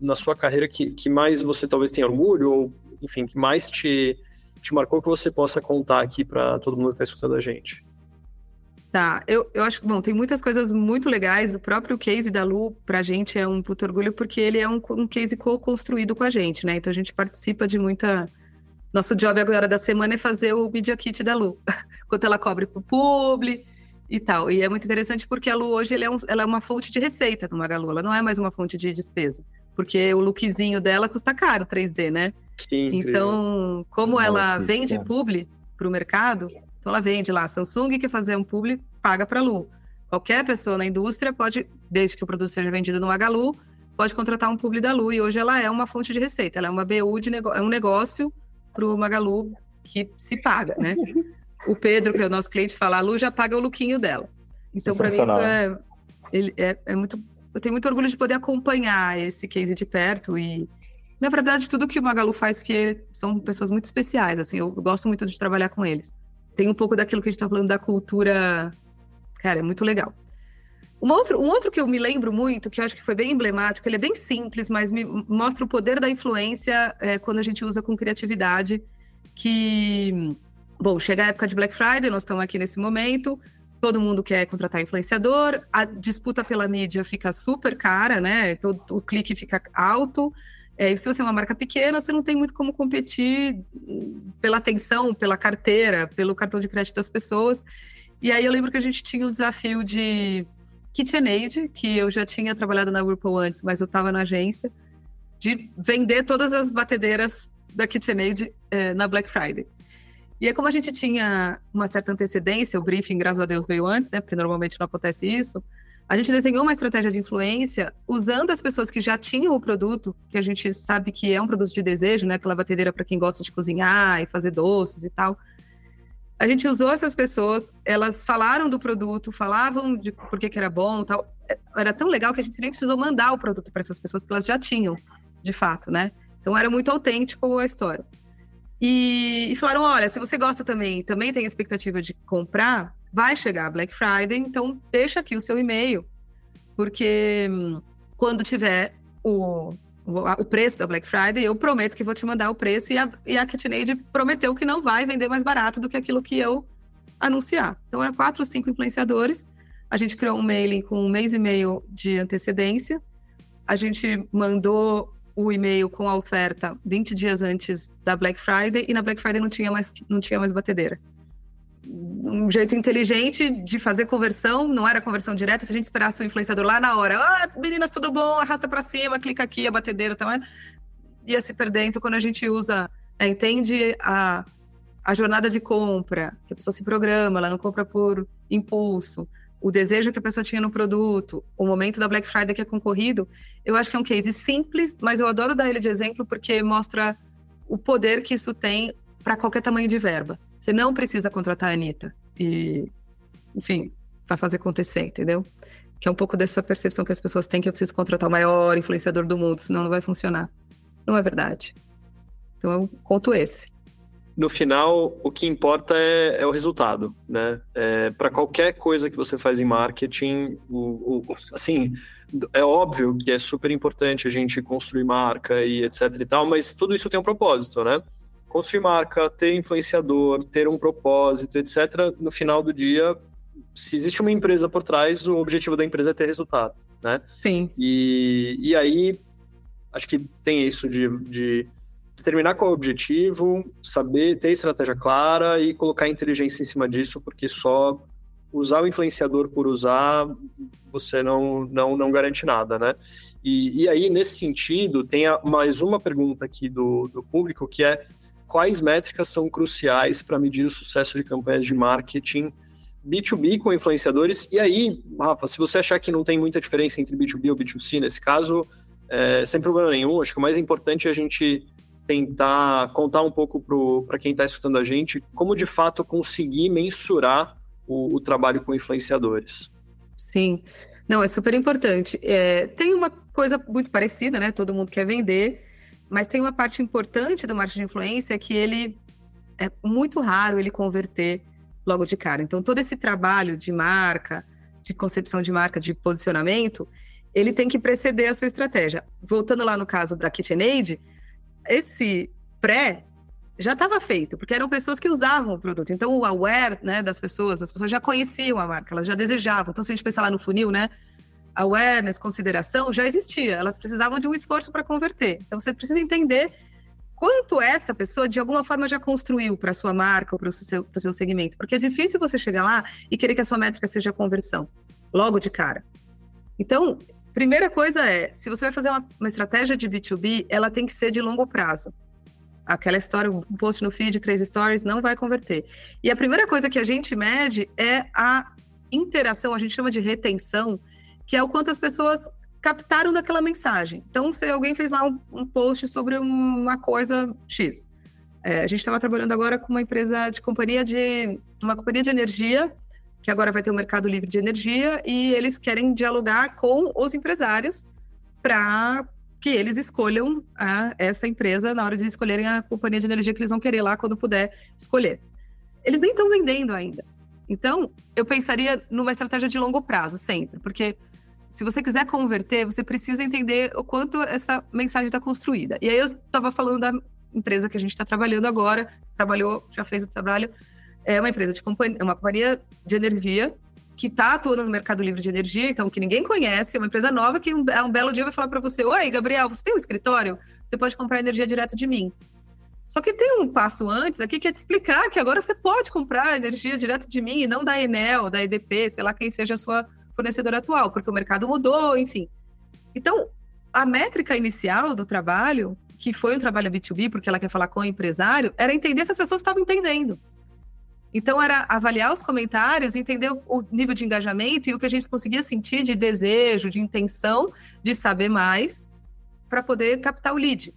na sua carreira que, que mais você talvez tenha orgulho ou, enfim, que mais te, te marcou que você possa contar aqui para todo mundo que está escutando a gente? Tá, eu, eu acho, bom, tem muitas coisas muito legais. O próprio case da Lu, pra gente, é um puto orgulho, porque ele é um, um case co-construído com a gente, né? Então a gente participa de muita. Nosso job agora da semana é fazer o Media Kit da Lu, quanto ela cobre pro publi e tal. E é muito interessante porque a Lu hoje é, um, ela é uma fonte de receita no Magalu, ela não é mais uma fonte de despesa. Porque o lookzinho dela custa caro, 3D, né? Que então, como ela vende publi para o mercado, então ela vende lá, a Samsung quer fazer um publi, paga para a Lu. Qualquer pessoa na indústria pode, desde que o produto seja vendido no Magalu, pode contratar um publi da Lu e hoje ela é uma fonte de receita, ela é uma BU de é um negócio para o Magalu que se paga, né? o Pedro, que é o nosso cliente, fala, a Lu já paga o lookinho dela. Então, para mim, isso é, ele, é, é muito. Eu tenho muito orgulho de poder acompanhar esse case de perto e, na verdade, tudo que o Magalu faz, porque são pessoas muito especiais, assim, eu gosto muito de trabalhar com eles tem um pouco daquilo que a gente está falando da cultura. Cara, é muito legal. Um outro, um outro que eu me lembro muito, que eu acho que foi bem emblemático, ele é bem simples, mas me mostra o poder da influência é, quando a gente usa com criatividade. Que, bom, chega a época de Black Friday, nós estamos aqui nesse momento, todo mundo quer contratar influenciador, a disputa pela mídia fica super cara, né? Todo, o clique fica alto. É, se você é uma marca pequena, você não tem muito como competir pela atenção, pela carteira, pelo cartão de crédito das pessoas. E aí eu lembro que a gente tinha o desafio de KitchenAid, que eu já tinha trabalhado na Whirlpool antes, mas eu estava na agência, de vender todas as batedeiras da KitchenAid é, na Black Friday. E aí, como a gente tinha uma certa antecedência, o briefing, graças a Deus, veio antes, né? Porque normalmente não acontece isso. A gente desenhou uma estratégia de influência usando as pessoas que já tinham o produto, que a gente sabe que é um produto de desejo, né? Aquela batedeira para quem gosta de cozinhar e fazer doces e tal. A gente usou essas pessoas, elas falaram do produto, falavam de por que, que era bom tal. Era tão legal que a gente nem precisou mandar o produto para essas pessoas, porque elas já tinham, de fato, né? Então era muito autêntico a história. E, e, falaram: olha, se você gosta também, também tem expectativa de comprar, vai chegar a Black Friday, então deixa aqui o seu e-mail, porque hum, quando tiver o, o, preço da Black Friday, eu prometo que vou te mandar o preço, e a, e a KitchenAid prometeu que não vai vender mais barato do que aquilo que eu anunciar. Então, eram quatro ou cinco influenciadores. A gente criou um mailing com um mês e meio de antecedência. A gente mandou o e-mail com a oferta 20 dias antes da Black Friday e na Black Friday não tinha mais, não tinha mais batedeira. Um jeito inteligente de fazer conversão, não era conversão direta, se a gente esperasse o influenciador lá na hora, ah, meninas, tudo bom, arrasta para cima, clica aqui, a batedeira, tá, ia se perder. Então, quando a gente usa, é, entende a, a jornada de compra, que a pessoa se programa, ela não compra por impulso, o desejo que a pessoa tinha no produto, o momento da Black Friday que é concorrido, eu acho que é um case simples, mas eu adoro dar ele de exemplo porque mostra o poder que isso tem para qualquer tamanho de verba. Você não precisa contratar a Anitta e, enfim, vai fazer acontecer, entendeu? Que é um pouco dessa percepção que as pessoas têm que eu preciso contratar o maior influenciador do mundo, senão não vai funcionar. Não é verdade. Então eu conto esse no final, o que importa é, é o resultado, né? É, para qualquer coisa que você faz em marketing, o, o, assim, é óbvio que é super importante a gente construir marca e etc e tal, mas tudo isso tem um propósito, né? Construir marca, ter influenciador, ter um propósito, etc. No final do dia, se existe uma empresa por trás, o objetivo da empresa é ter resultado, né? Sim. E, e aí, acho que tem isso de, de determinar qual é o objetivo, saber ter estratégia clara e colocar inteligência em cima disso, porque só usar o influenciador por usar, você não, não, não garante nada, né? E, e aí, nesse sentido, tem a, mais uma pergunta aqui do, do público, que é quais métricas são cruciais para medir o sucesso de campanhas de marketing B2B com influenciadores? E aí, Rafa, se você achar que não tem muita diferença entre B2B ou B2C, nesse caso, é, sem problema nenhum, acho que o mais importante é a gente tentar contar um pouco para quem está escutando a gente como de fato conseguir mensurar o, o trabalho com influenciadores. Sim, não, é super importante. É, tem uma coisa muito parecida, né? Todo mundo quer vender, mas tem uma parte importante do marketing de influência que ele é muito raro ele converter logo de cara. Então, todo esse trabalho de marca, de concepção de marca, de posicionamento, ele tem que preceder a sua estratégia. Voltando lá no caso da KitchenAid, esse pré já estava feito, porque eram pessoas que usavam o produto. Então, o aware né, das pessoas, as pessoas já conheciam a marca, elas já desejavam. Então, se a gente pensar lá no funil, né? Awareness, consideração, já existia. Elas precisavam de um esforço para converter. Então, você precisa entender quanto essa pessoa, de alguma forma, já construiu para sua marca ou para o seu, seu segmento. Porque é difícil você chegar lá e querer que a sua métrica seja conversão, logo de cara. Então, Primeira coisa é, se você vai fazer uma, uma estratégia de B2B, ela tem que ser de longo prazo. Aquela história, um post no feed, três stories, não vai converter. E a primeira coisa que a gente mede é a interação, a gente chama de retenção, que é o quanto as pessoas captaram daquela mensagem. Então, se alguém fez lá um, um post sobre uma coisa X. É, a gente estava trabalhando agora com uma empresa de companhia de uma companhia de energia que agora vai ter o um mercado livre de energia e eles querem dialogar com os empresários para que eles escolham a, essa empresa na hora de escolherem a companhia de energia que eles vão querer lá quando puder escolher. Eles nem estão vendendo ainda. Então, eu pensaria numa estratégia de longo prazo sempre, porque se você quiser converter, você precisa entender o quanto essa mensagem está construída. E aí eu estava falando da empresa que a gente está trabalhando agora, trabalhou, já fez o trabalho, é uma empresa de companhia, uma companhia de energia que está atuando no mercado livre de energia, então que ninguém conhece, é uma empresa nova que um, um belo dia vai falar para você: Oi, Gabriel, você tem um escritório? Você pode comprar energia direto de mim. Só que tem um passo antes aqui que é te explicar que agora você pode comprar energia direto de mim e não da Enel, da EDP, sei lá quem seja a sua fornecedora atual, porque o mercado mudou, enfim. Então, a métrica inicial do trabalho, que foi um trabalho B2B, porque ela quer falar com o empresário, era entender se as pessoas estavam entendendo. Então, era avaliar os comentários, entender o nível de engajamento e o que a gente conseguia sentir de desejo, de intenção de saber mais, para poder captar o lead.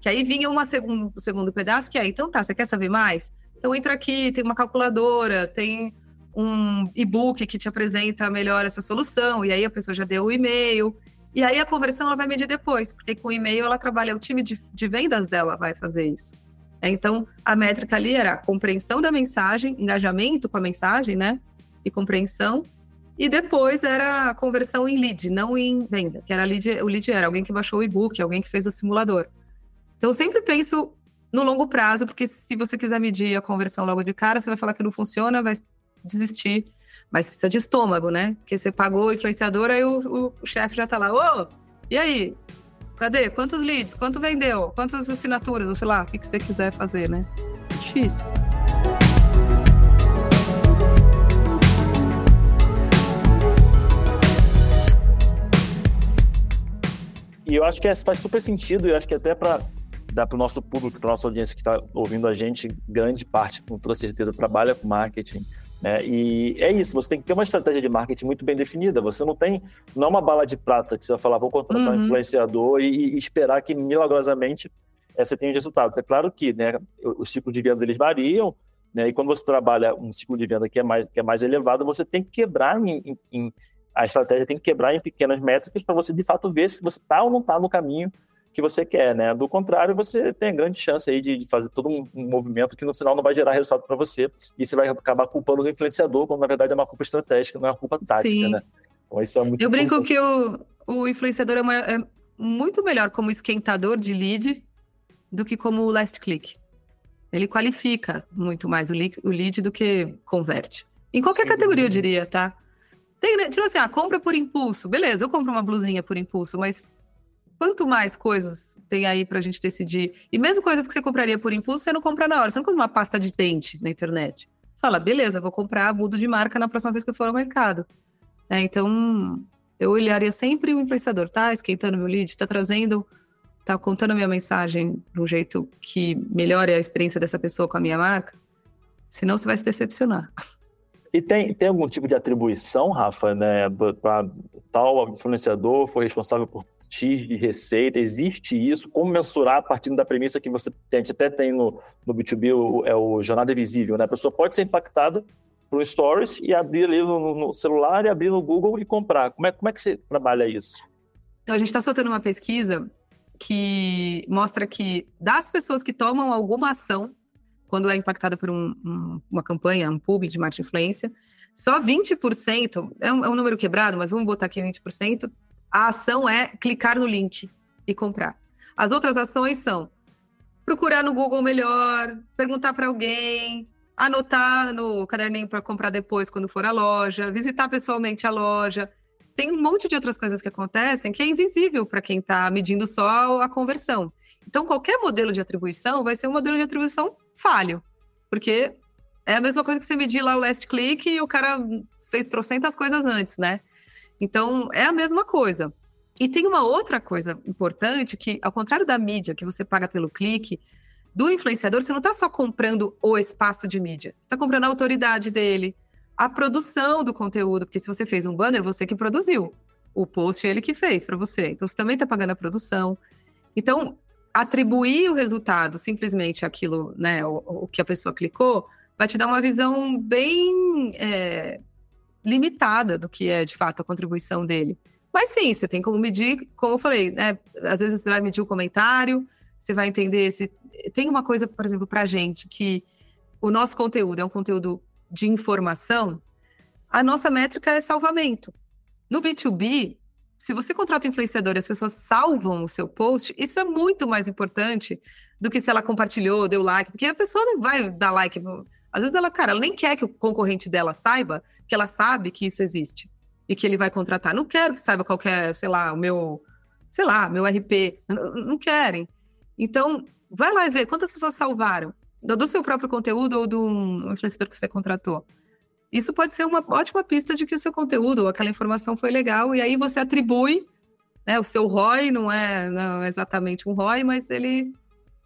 Que aí vinha uma segun, um segundo pedaço, que é, então tá, você quer saber mais? Então entra aqui, tem uma calculadora, tem um e-book que te apresenta melhor essa solução, e aí a pessoa já deu o e-mail, e aí a conversão ela vai medir depois, porque com o e-mail ela trabalha, o time de, de vendas dela vai fazer isso. É, então, a métrica ali era compreensão da mensagem, engajamento com a mensagem, né? E compreensão. E depois era conversão em lead, não em venda, que era lead, o lead era alguém que baixou o e-book, alguém que fez o simulador. Então, eu sempre penso no longo prazo, porque se você quiser medir a conversão logo de cara, você vai falar que não funciona, vai desistir. Mas precisa de estômago, né? Porque você pagou o influenciador, aí o, o, chefe já tá lá, ô, e aí? Cadê? Quantos leads? Quanto vendeu? Quantas assinaturas? Ou sei lá, o que, que você quiser fazer, né? É difícil. E eu acho que faz super sentido, e eu acho que até para dar para o nosso público, para nossa audiência que está ouvindo a gente, grande parte, com toda certeza, trabalha com marketing. Né? E é isso, você tem que ter uma estratégia de marketing muito bem definida. Você não tem, não é uma bala de prata que você vai falar, vou contratar uhum. um influenciador e, e, esperar que milagrosamente é, você tenha resultados. É claro que né, o, o ciclo de venda deles variam, né? E quando você trabalha um ciclo de venda que é mais, que é mais elevado, você tem que quebrar em, em, em a estratégia tem que quebrar em pequenas métricas para você de fato ver se você está ou não está no caminho que você quer, né? Do contrário, você tem a grande chance aí de, de fazer todo um, um, movimento que no final não vai gerar resultado para você e você vai acabar culpando o influenciador, quando na verdade é uma culpa estratégica, não é uma culpa tática, Sim. né? Então, isso é muito Eu brinco que o, o influenciador é, uma, é, muito melhor como esquentador de lead do que como last click. Ele qualifica muito mais o lead, o lead do que converte. Em qualquer Sim, categoria, eu diria, tá? Tem, tipo assim, ah, compra por impulso. Beleza, eu compro uma blusinha por impulso, mas quanto mais coisas tem aí para a gente decidir, e mesmo coisas que você compraria por impulso, você não compra na hora, você não compra uma pasta de dente na internet. Você fala, beleza, vou comprar, mudo de marca na próxima vez que eu for ao mercado. É, então, eu olharia sempre o influenciador, tá esquentando meu lead, tá trazendo, tá contando a minha mensagem de um jeito que melhore a experiência dessa pessoa com a minha marca, senão você vai se decepcionar. E tem, tem algum tipo de atribuição, Rafa, né? Pra, tal influenciador foi responsável por X de receita, existe isso? Como mensurar partindo da premissa que você tem, a gente até tem no, no B2B, o, é o jornada visível, né? A pessoa pode ser impactada por Stories e abrir ali no, no, celular e abrir no Google e comprar. Como é, como é que você trabalha isso? Então, a gente está soltando uma pesquisa que mostra que das pessoas que tomam alguma ação quando é impactada por um, um, uma campanha, um pub de marketing influência, só 20%, é um, é um número quebrado, mas vamos botar aqui 20%, a ação é clicar no link e comprar. As outras ações são procurar no Google melhor, perguntar para alguém, anotar no caderninho para comprar depois quando for à loja, visitar pessoalmente a loja. Tem um monte de outras coisas que acontecem que é invisível para quem está medindo só a conversão. Então, qualquer modelo de atribuição vai ser um modelo de atribuição falho, porque é a mesma coisa que você medir lá o last click e o cara fez trocentas coisas antes, né? Então, é a mesma coisa. E tem uma outra coisa importante que, ao contrário da mídia, que você paga pelo clique, do influenciador, você não está só comprando o espaço de mídia, você está comprando a autoridade dele, a produção do conteúdo, porque se você fez um banner, você que produziu. O post ele que fez para você. Então, você também está pagando a produção. Então, atribuir o resultado simplesmente aquilo, né, o, o, que a pessoa clicou, vai te dar uma visão bem é, limitada do que é de fato a contribuição dele. Mas sim, você tem como medir, como eu falei, né? Às vezes você vai medir o comentário, você vai entender se. Tem uma coisa, por exemplo, para gente, que o nosso conteúdo é um conteúdo de informação, a nossa métrica é salvamento. No B2B, se você contrata um influenciador e as pessoas salvam o seu post, isso é muito mais importante do que se ela compartilhou, deu like, porque a pessoa não vai dar like. Às vezes ela, cara, ela nem quer que o concorrente dela saiba que ela sabe que isso existe e que ele vai contratar. Não quero que saiba qual é, sei lá, o meu, sei lá, meu RP. Não, não querem. Então, vai lá e vê quantas pessoas salvaram do seu próprio conteúdo ou do influenciador que você contratou. Isso pode ser uma ótima pista de que o seu conteúdo ou aquela informação foi legal e aí você atribui, né, o seu ROI não é, não é exatamente um ROI, mas ele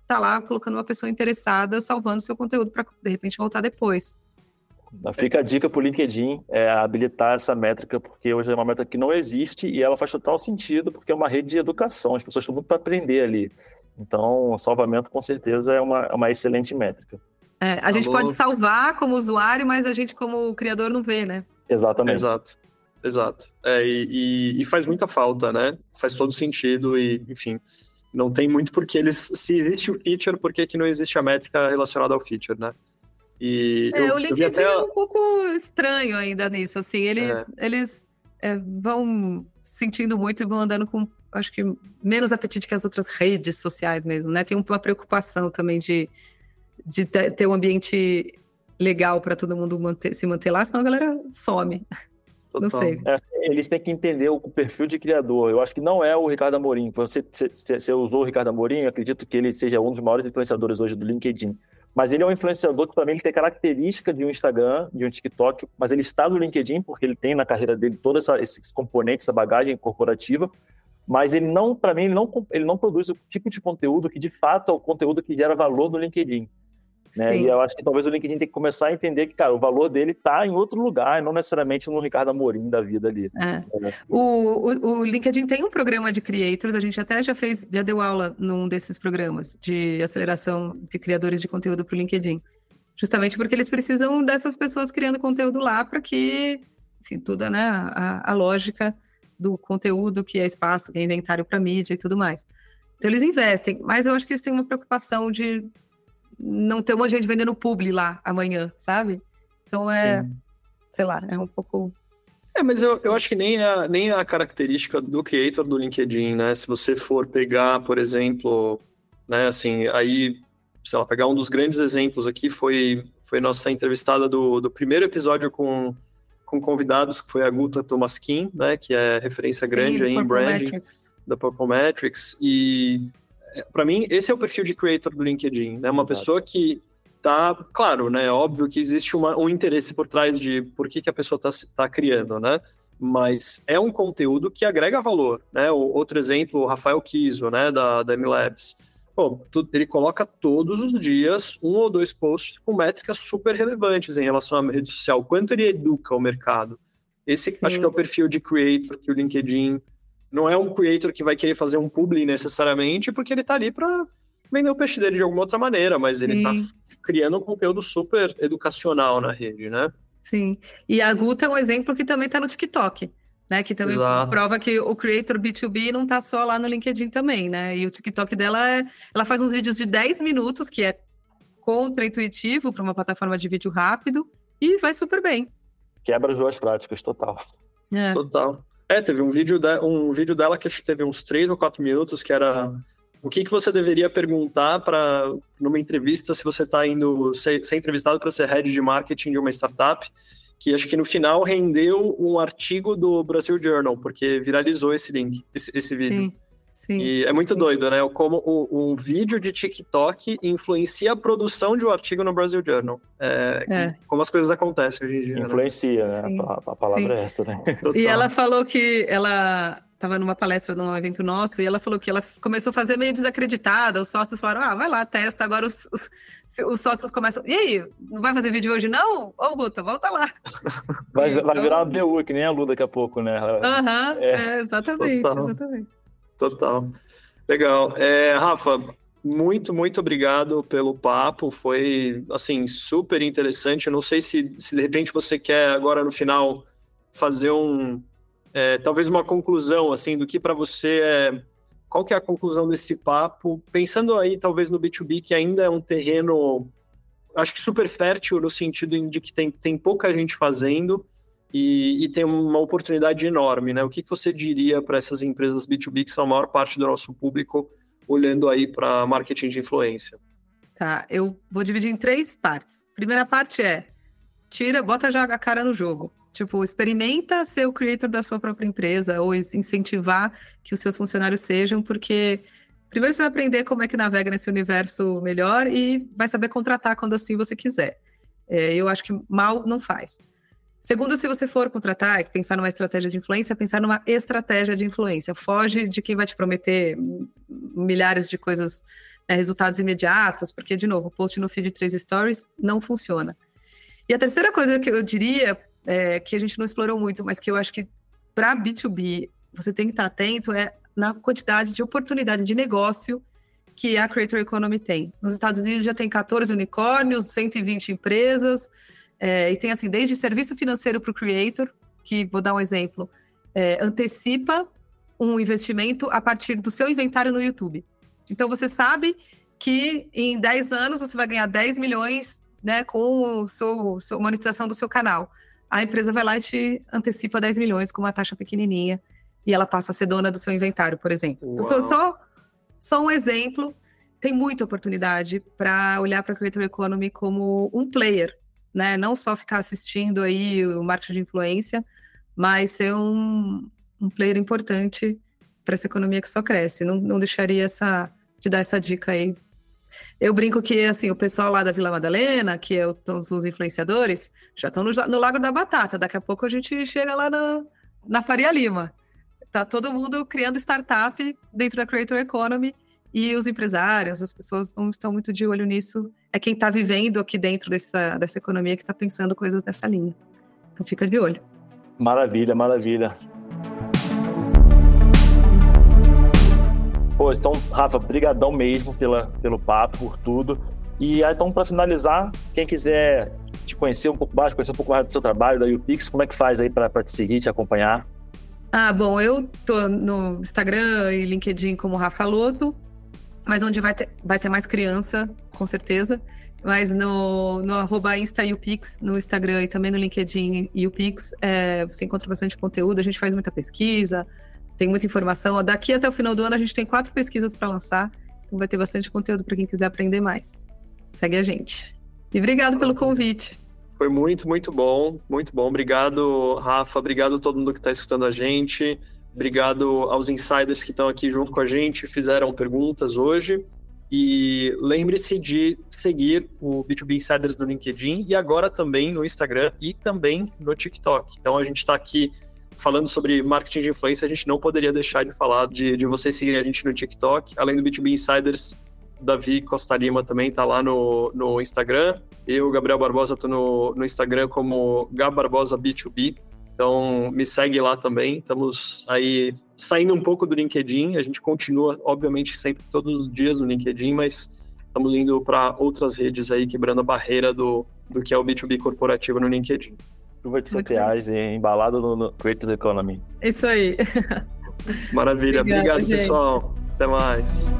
tá lá colocando uma pessoa interessada, salvando seu conteúdo para de repente voltar depois. Fica a dica para o LinkedIn é habilitar essa métrica, porque hoje é uma métrica que não existe e ela faz total sentido, porque é uma rede de educação, as pessoas estão muito para aprender ali. Então, salvamento com certeza é uma, é uma excelente métrica. É, a gente pode salvar como usuário, mas a gente, como criador, não vê, né? Exatamente. Exato. Exato. É, e, e, faz muita falta, né? Faz todo sentido e, enfim. Não tem muito porque eles. Se existe o feature, por que, que não existe a métrica relacionada ao feature, né? E é, eu, o LinkedIn até... é um pouco estranho ainda nisso, assim, eles, é. eles é, vão sentindo muito e vão andando com, acho que, menos apetite que as outras redes sociais mesmo, né? Tem uma preocupação também de, de ter um ambiente legal para todo mundo manter, se manter lá, senão a galera some. Total. Não sei. É, eles têm que entender o perfil de criador. Eu acho que não é o Ricardo Amorim. Você, você, você usou o Ricardo Amorim, acredito que ele seja um dos maiores influenciadores hoje do LinkedIn. Mas ele é um influenciador que também ele tem característica de um Instagram, de um TikTok, mas ele está no LinkedIn porque ele tem na carreira dele todos esses componentes, essa bagagem corporativa. Mas ele não, para mim, ele não, ele não produz o tipo de conteúdo que de fato é o conteúdo que gera valor no LinkedIn. Né? E eu acho que talvez o LinkedIn tem que começar a entender que, cara, o valor dele está em outro lugar, não necessariamente no Ricardo Amorim da vida ali. É. É. O, o, o, LinkedIn tem um programa de creators, a gente até já fez, já deu aula num desses programas de aceleração de criadores de conteúdo para o LinkedIn. Justamente porque eles precisam dessas pessoas criando conteúdo lá para que, enfim, tudo, né, a, a lógica do conteúdo, que é espaço, que é inventário para mídia e tudo mais. Então eles investem, mas eu acho que eles têm uma preocupação de não ter um monte de gente vendendo publi lá amanhã, sabe? Então é, Sim. sei lá, é um pouco. É, mas eu, eu acho que nem a, nem a característica do creator do LinkedIn, né? Se você for pegar, por exemplo, né, assim, aí, sei lá, pegar um dos grandes exemplos aqui foi, foi nossa entrevistada do, do primeiro episódio com, com convidados, que foi a Guta Tomaskin, né? Que é referência Sim, grande aí em branding Metrics. da Purple Metrics. E para mim, esse é o perfil de creator do LinkedIn, né? Uma Exato. pessoa que tá, claro, né? Óbvio que existe uma, um interesse por trás de por que, que a pessoa tá, tá criando, né? Mas é um conteúdo que agrega valor, né? O, outro exemplo, o Rafael Kiso, né? Da, da MLabs. Pô, ele coloca todos os dias um ou dois posts com métricas super relevantes em relação à rede social. Quanto ele educa o mercado? Esse Sim. acho que é o perfil de creator que o LinkedIn não é um creator que vai querer fazer um publi necessariamente, porque ele tá ali para vender o peixe dele de alguma outra maneira, mas ele tá Sim. tá criando um conteúdo super educacional na rede, né? Sim. E a Guta é um exemplo que também tá no TikTok. Né, que também Exato. prova que o creator B2B não tá só lá no LinkedIn também, né? E o TikTok dela é. Ela faz uns vídeos de 10 minutos, que é contra-intuitivo para uma plataforma de vídeo rápido, e vai super bem. Quebra as duas práticas, total. É. Total. É, teve um vídeo, de, um vídeo dela que acho que teve uns três ou quatro minutos, que era o que, que você deveria perguntar para numa entrevista se você está indo ser, ser entrevistado para ser head de marketing de uma startup, que acho que no final rendeu um artigo do Brasil Journal, porque viralizou esse link, esse, esse vídeo. Sim. Sim. E é muito doido, né? Como o, um vídeo de TikTok influencia a produção de um artigo no Brasil Journal. É, é. Como as coisas acontecem hoje em dia. Né? Influencia, né? né? A, a, palavra Sim. é essa, né? Total. E ela falou que ela estava numa palestra num evento nosso e ela falou que ela começou a fazer meio desacreditada. Os sócios falaram: ah, vai lá, testa. Agora os, os, os sócios começam. E aí, não vai fazer vídeo hoje, não? Ô, Guta, volta lá. Vai, então... vai virar uma BU, que nem a Lu daqui a pouco, né? Aham, é. é, exatamente, Total. exatamente. Total. Legal. É, Rafa, muito, muito obrigado pelo papo. Foi, assim, super interessante. Eu não sei se, se de repente você quer agora no final fazer um, é, talvez uma conclusão, assim, do que para você é. Qual que é a conclusão desse papo? Pensando aí, talvez, no B2B, que ainda é um terreno, acho que super fértil, no sentido de que tem, tem pouca gente fazendo, e, e, tem uma oportunidade enorme, né? O que, que você diria para essas empresas B2B que são a maior parte do nosso público, olhando aí para marketing de influência? Tá, eu vou dividir em três partes. Primeira parte é tira, bota já a cara no jogo. Tipo, experimenta ser o creator da sua própria empresa ou incentivar que os seus funcionários sejam, porque primeiro você vai aprender como é que navega nesse universo melhor e vai saber contratar quando assim você quiser. É, eu acho que mal não faz. Segundo, se você for contratar, pensar numa estratégia de influência, pensar numa estratégia de influência. Foge de quem vai te prometer milhares de coisas, né, resultados imediatos, porque, de novo, post no feed de três stories não funciona. E a terceira coisa que eu diria, é, que a gente não explorou muito, mas que eu acho que para B2B você tem que estar atento, é na quantidade de oportunidade de negócio que a Creator Economy tem. Nos Estados Unidos já tem 14 unicórnios, 120 empresas, é, e tem assim, desde serviço financeiro para o creator, que vou dar um exemplo, é, antecipa um investimento a partir do seu inventário no YouTube. Então você sabe que em 10 anos você vai ganhar 10 milhões né, com a sua monetização do seu canal. A empresa vai lá e te antecipa 10 milhões com uma taxa pequenininha e ela passa a ser dona do seu inventário, por exemplo. Então, só, só um exemplo. Tem muita oportunidade para olhar para a Creator Economy como um player, né? Não só ficar assistindo aí o marketing de influência, mas ser um, um player importante para essa economia que só cresce. Não, não deixaria essa, de dar essa dica aí eu brinco que assim, o pessoal lá da Vila Madalena, que é os, os influenciadores, já estão no, no, Lago da Batata. Daqui a pouco a gente chega lá na, na Faria Lima. Tá todo mundo criando startup dentro da Creator Economy e os empresários, as pessoas não estão muito de olho nisso. É quem está vivendo aqui dentro dessa, dessa economia que está pensando coisas dessa linha. Então fica de olho. Maravilha, maravilha. Pô, então, Rafa, brigadão mesmo pela, pelo papo, por tudo. E então, para finalizar, quem quiser te conhecer um pouco mais, conhecer um pouco mais do seu trabalho, da UPix, como é que faz aí para te seguir, te acompanhar? Ah, bom, eu tô no Instagram e LinkedIn como Rafa Loto, mas onde vai ter, vai ter mais criança, com certeza. Mas no, no arroba InstaUPix, no Instagram e também no LinkedIn UPix, é, você encontra bastante conteúdo, a gente faz muita pesquisa, tem muita informação. Daqui até o final do ano a gente tem quatro pesquisas para lançar, então vai ter bastante conteúdo para quem quiser aprender mais. Segue a gente. E obrigado pelo convite. Foi muito, muito bom, muito bom. Obrigado, Rafa. Obrigado a todo mundo que está escutando a gente. Obrigado aos insiders que estão aqui junto com a gente, fizeram perguntas hoje. E lembre-se de seguir o B2B Insiders no LinkedIn e agora também no Instagram e também no TikTok. Então a gente está aqui falando sobre marketing de influência, a gente não poderia deixar de falar de, de vocês seguirem a gente no TikTok. Além do B2B Insiders, Davi Costa Lima também está lá no, no Instagram. Eu, Gabriel Barbosa, estou no, no Instagram como Gabarbosa B2B. Então, me segue lá também. Estamos aí saindo um pouco do LinkedIn. A gente continua, obviamente, sempre todos os dias no LinkedIn, mas estamos indo para outras redes aí, quebrando a barreira do, do que é o B2B corporativo no LinkedIn chuva de 7 reais e embalado no, no Creators Economy. Isso aí. Maravilha. Obrigado, Obrigado pessoal. Até mais.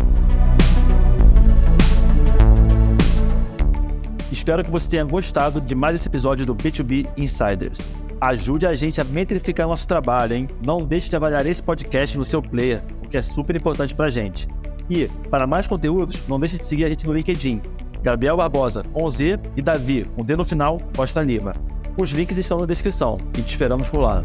Espero que você tenha gostado de mais esse episódio do B2B Insiders. Ajude a gente a metrificar nosso trabalho, hein? Não deixe de avaliar esse podcast no seu player, o que é super importante pra gente. E, para mais conteúdos, não deixe de seguir a gente no LinkedIn. Gabriel Barbosa, com Z, e Davi, com D no final, Costa Lima. Os links estão na descrição e te esperamos por lá.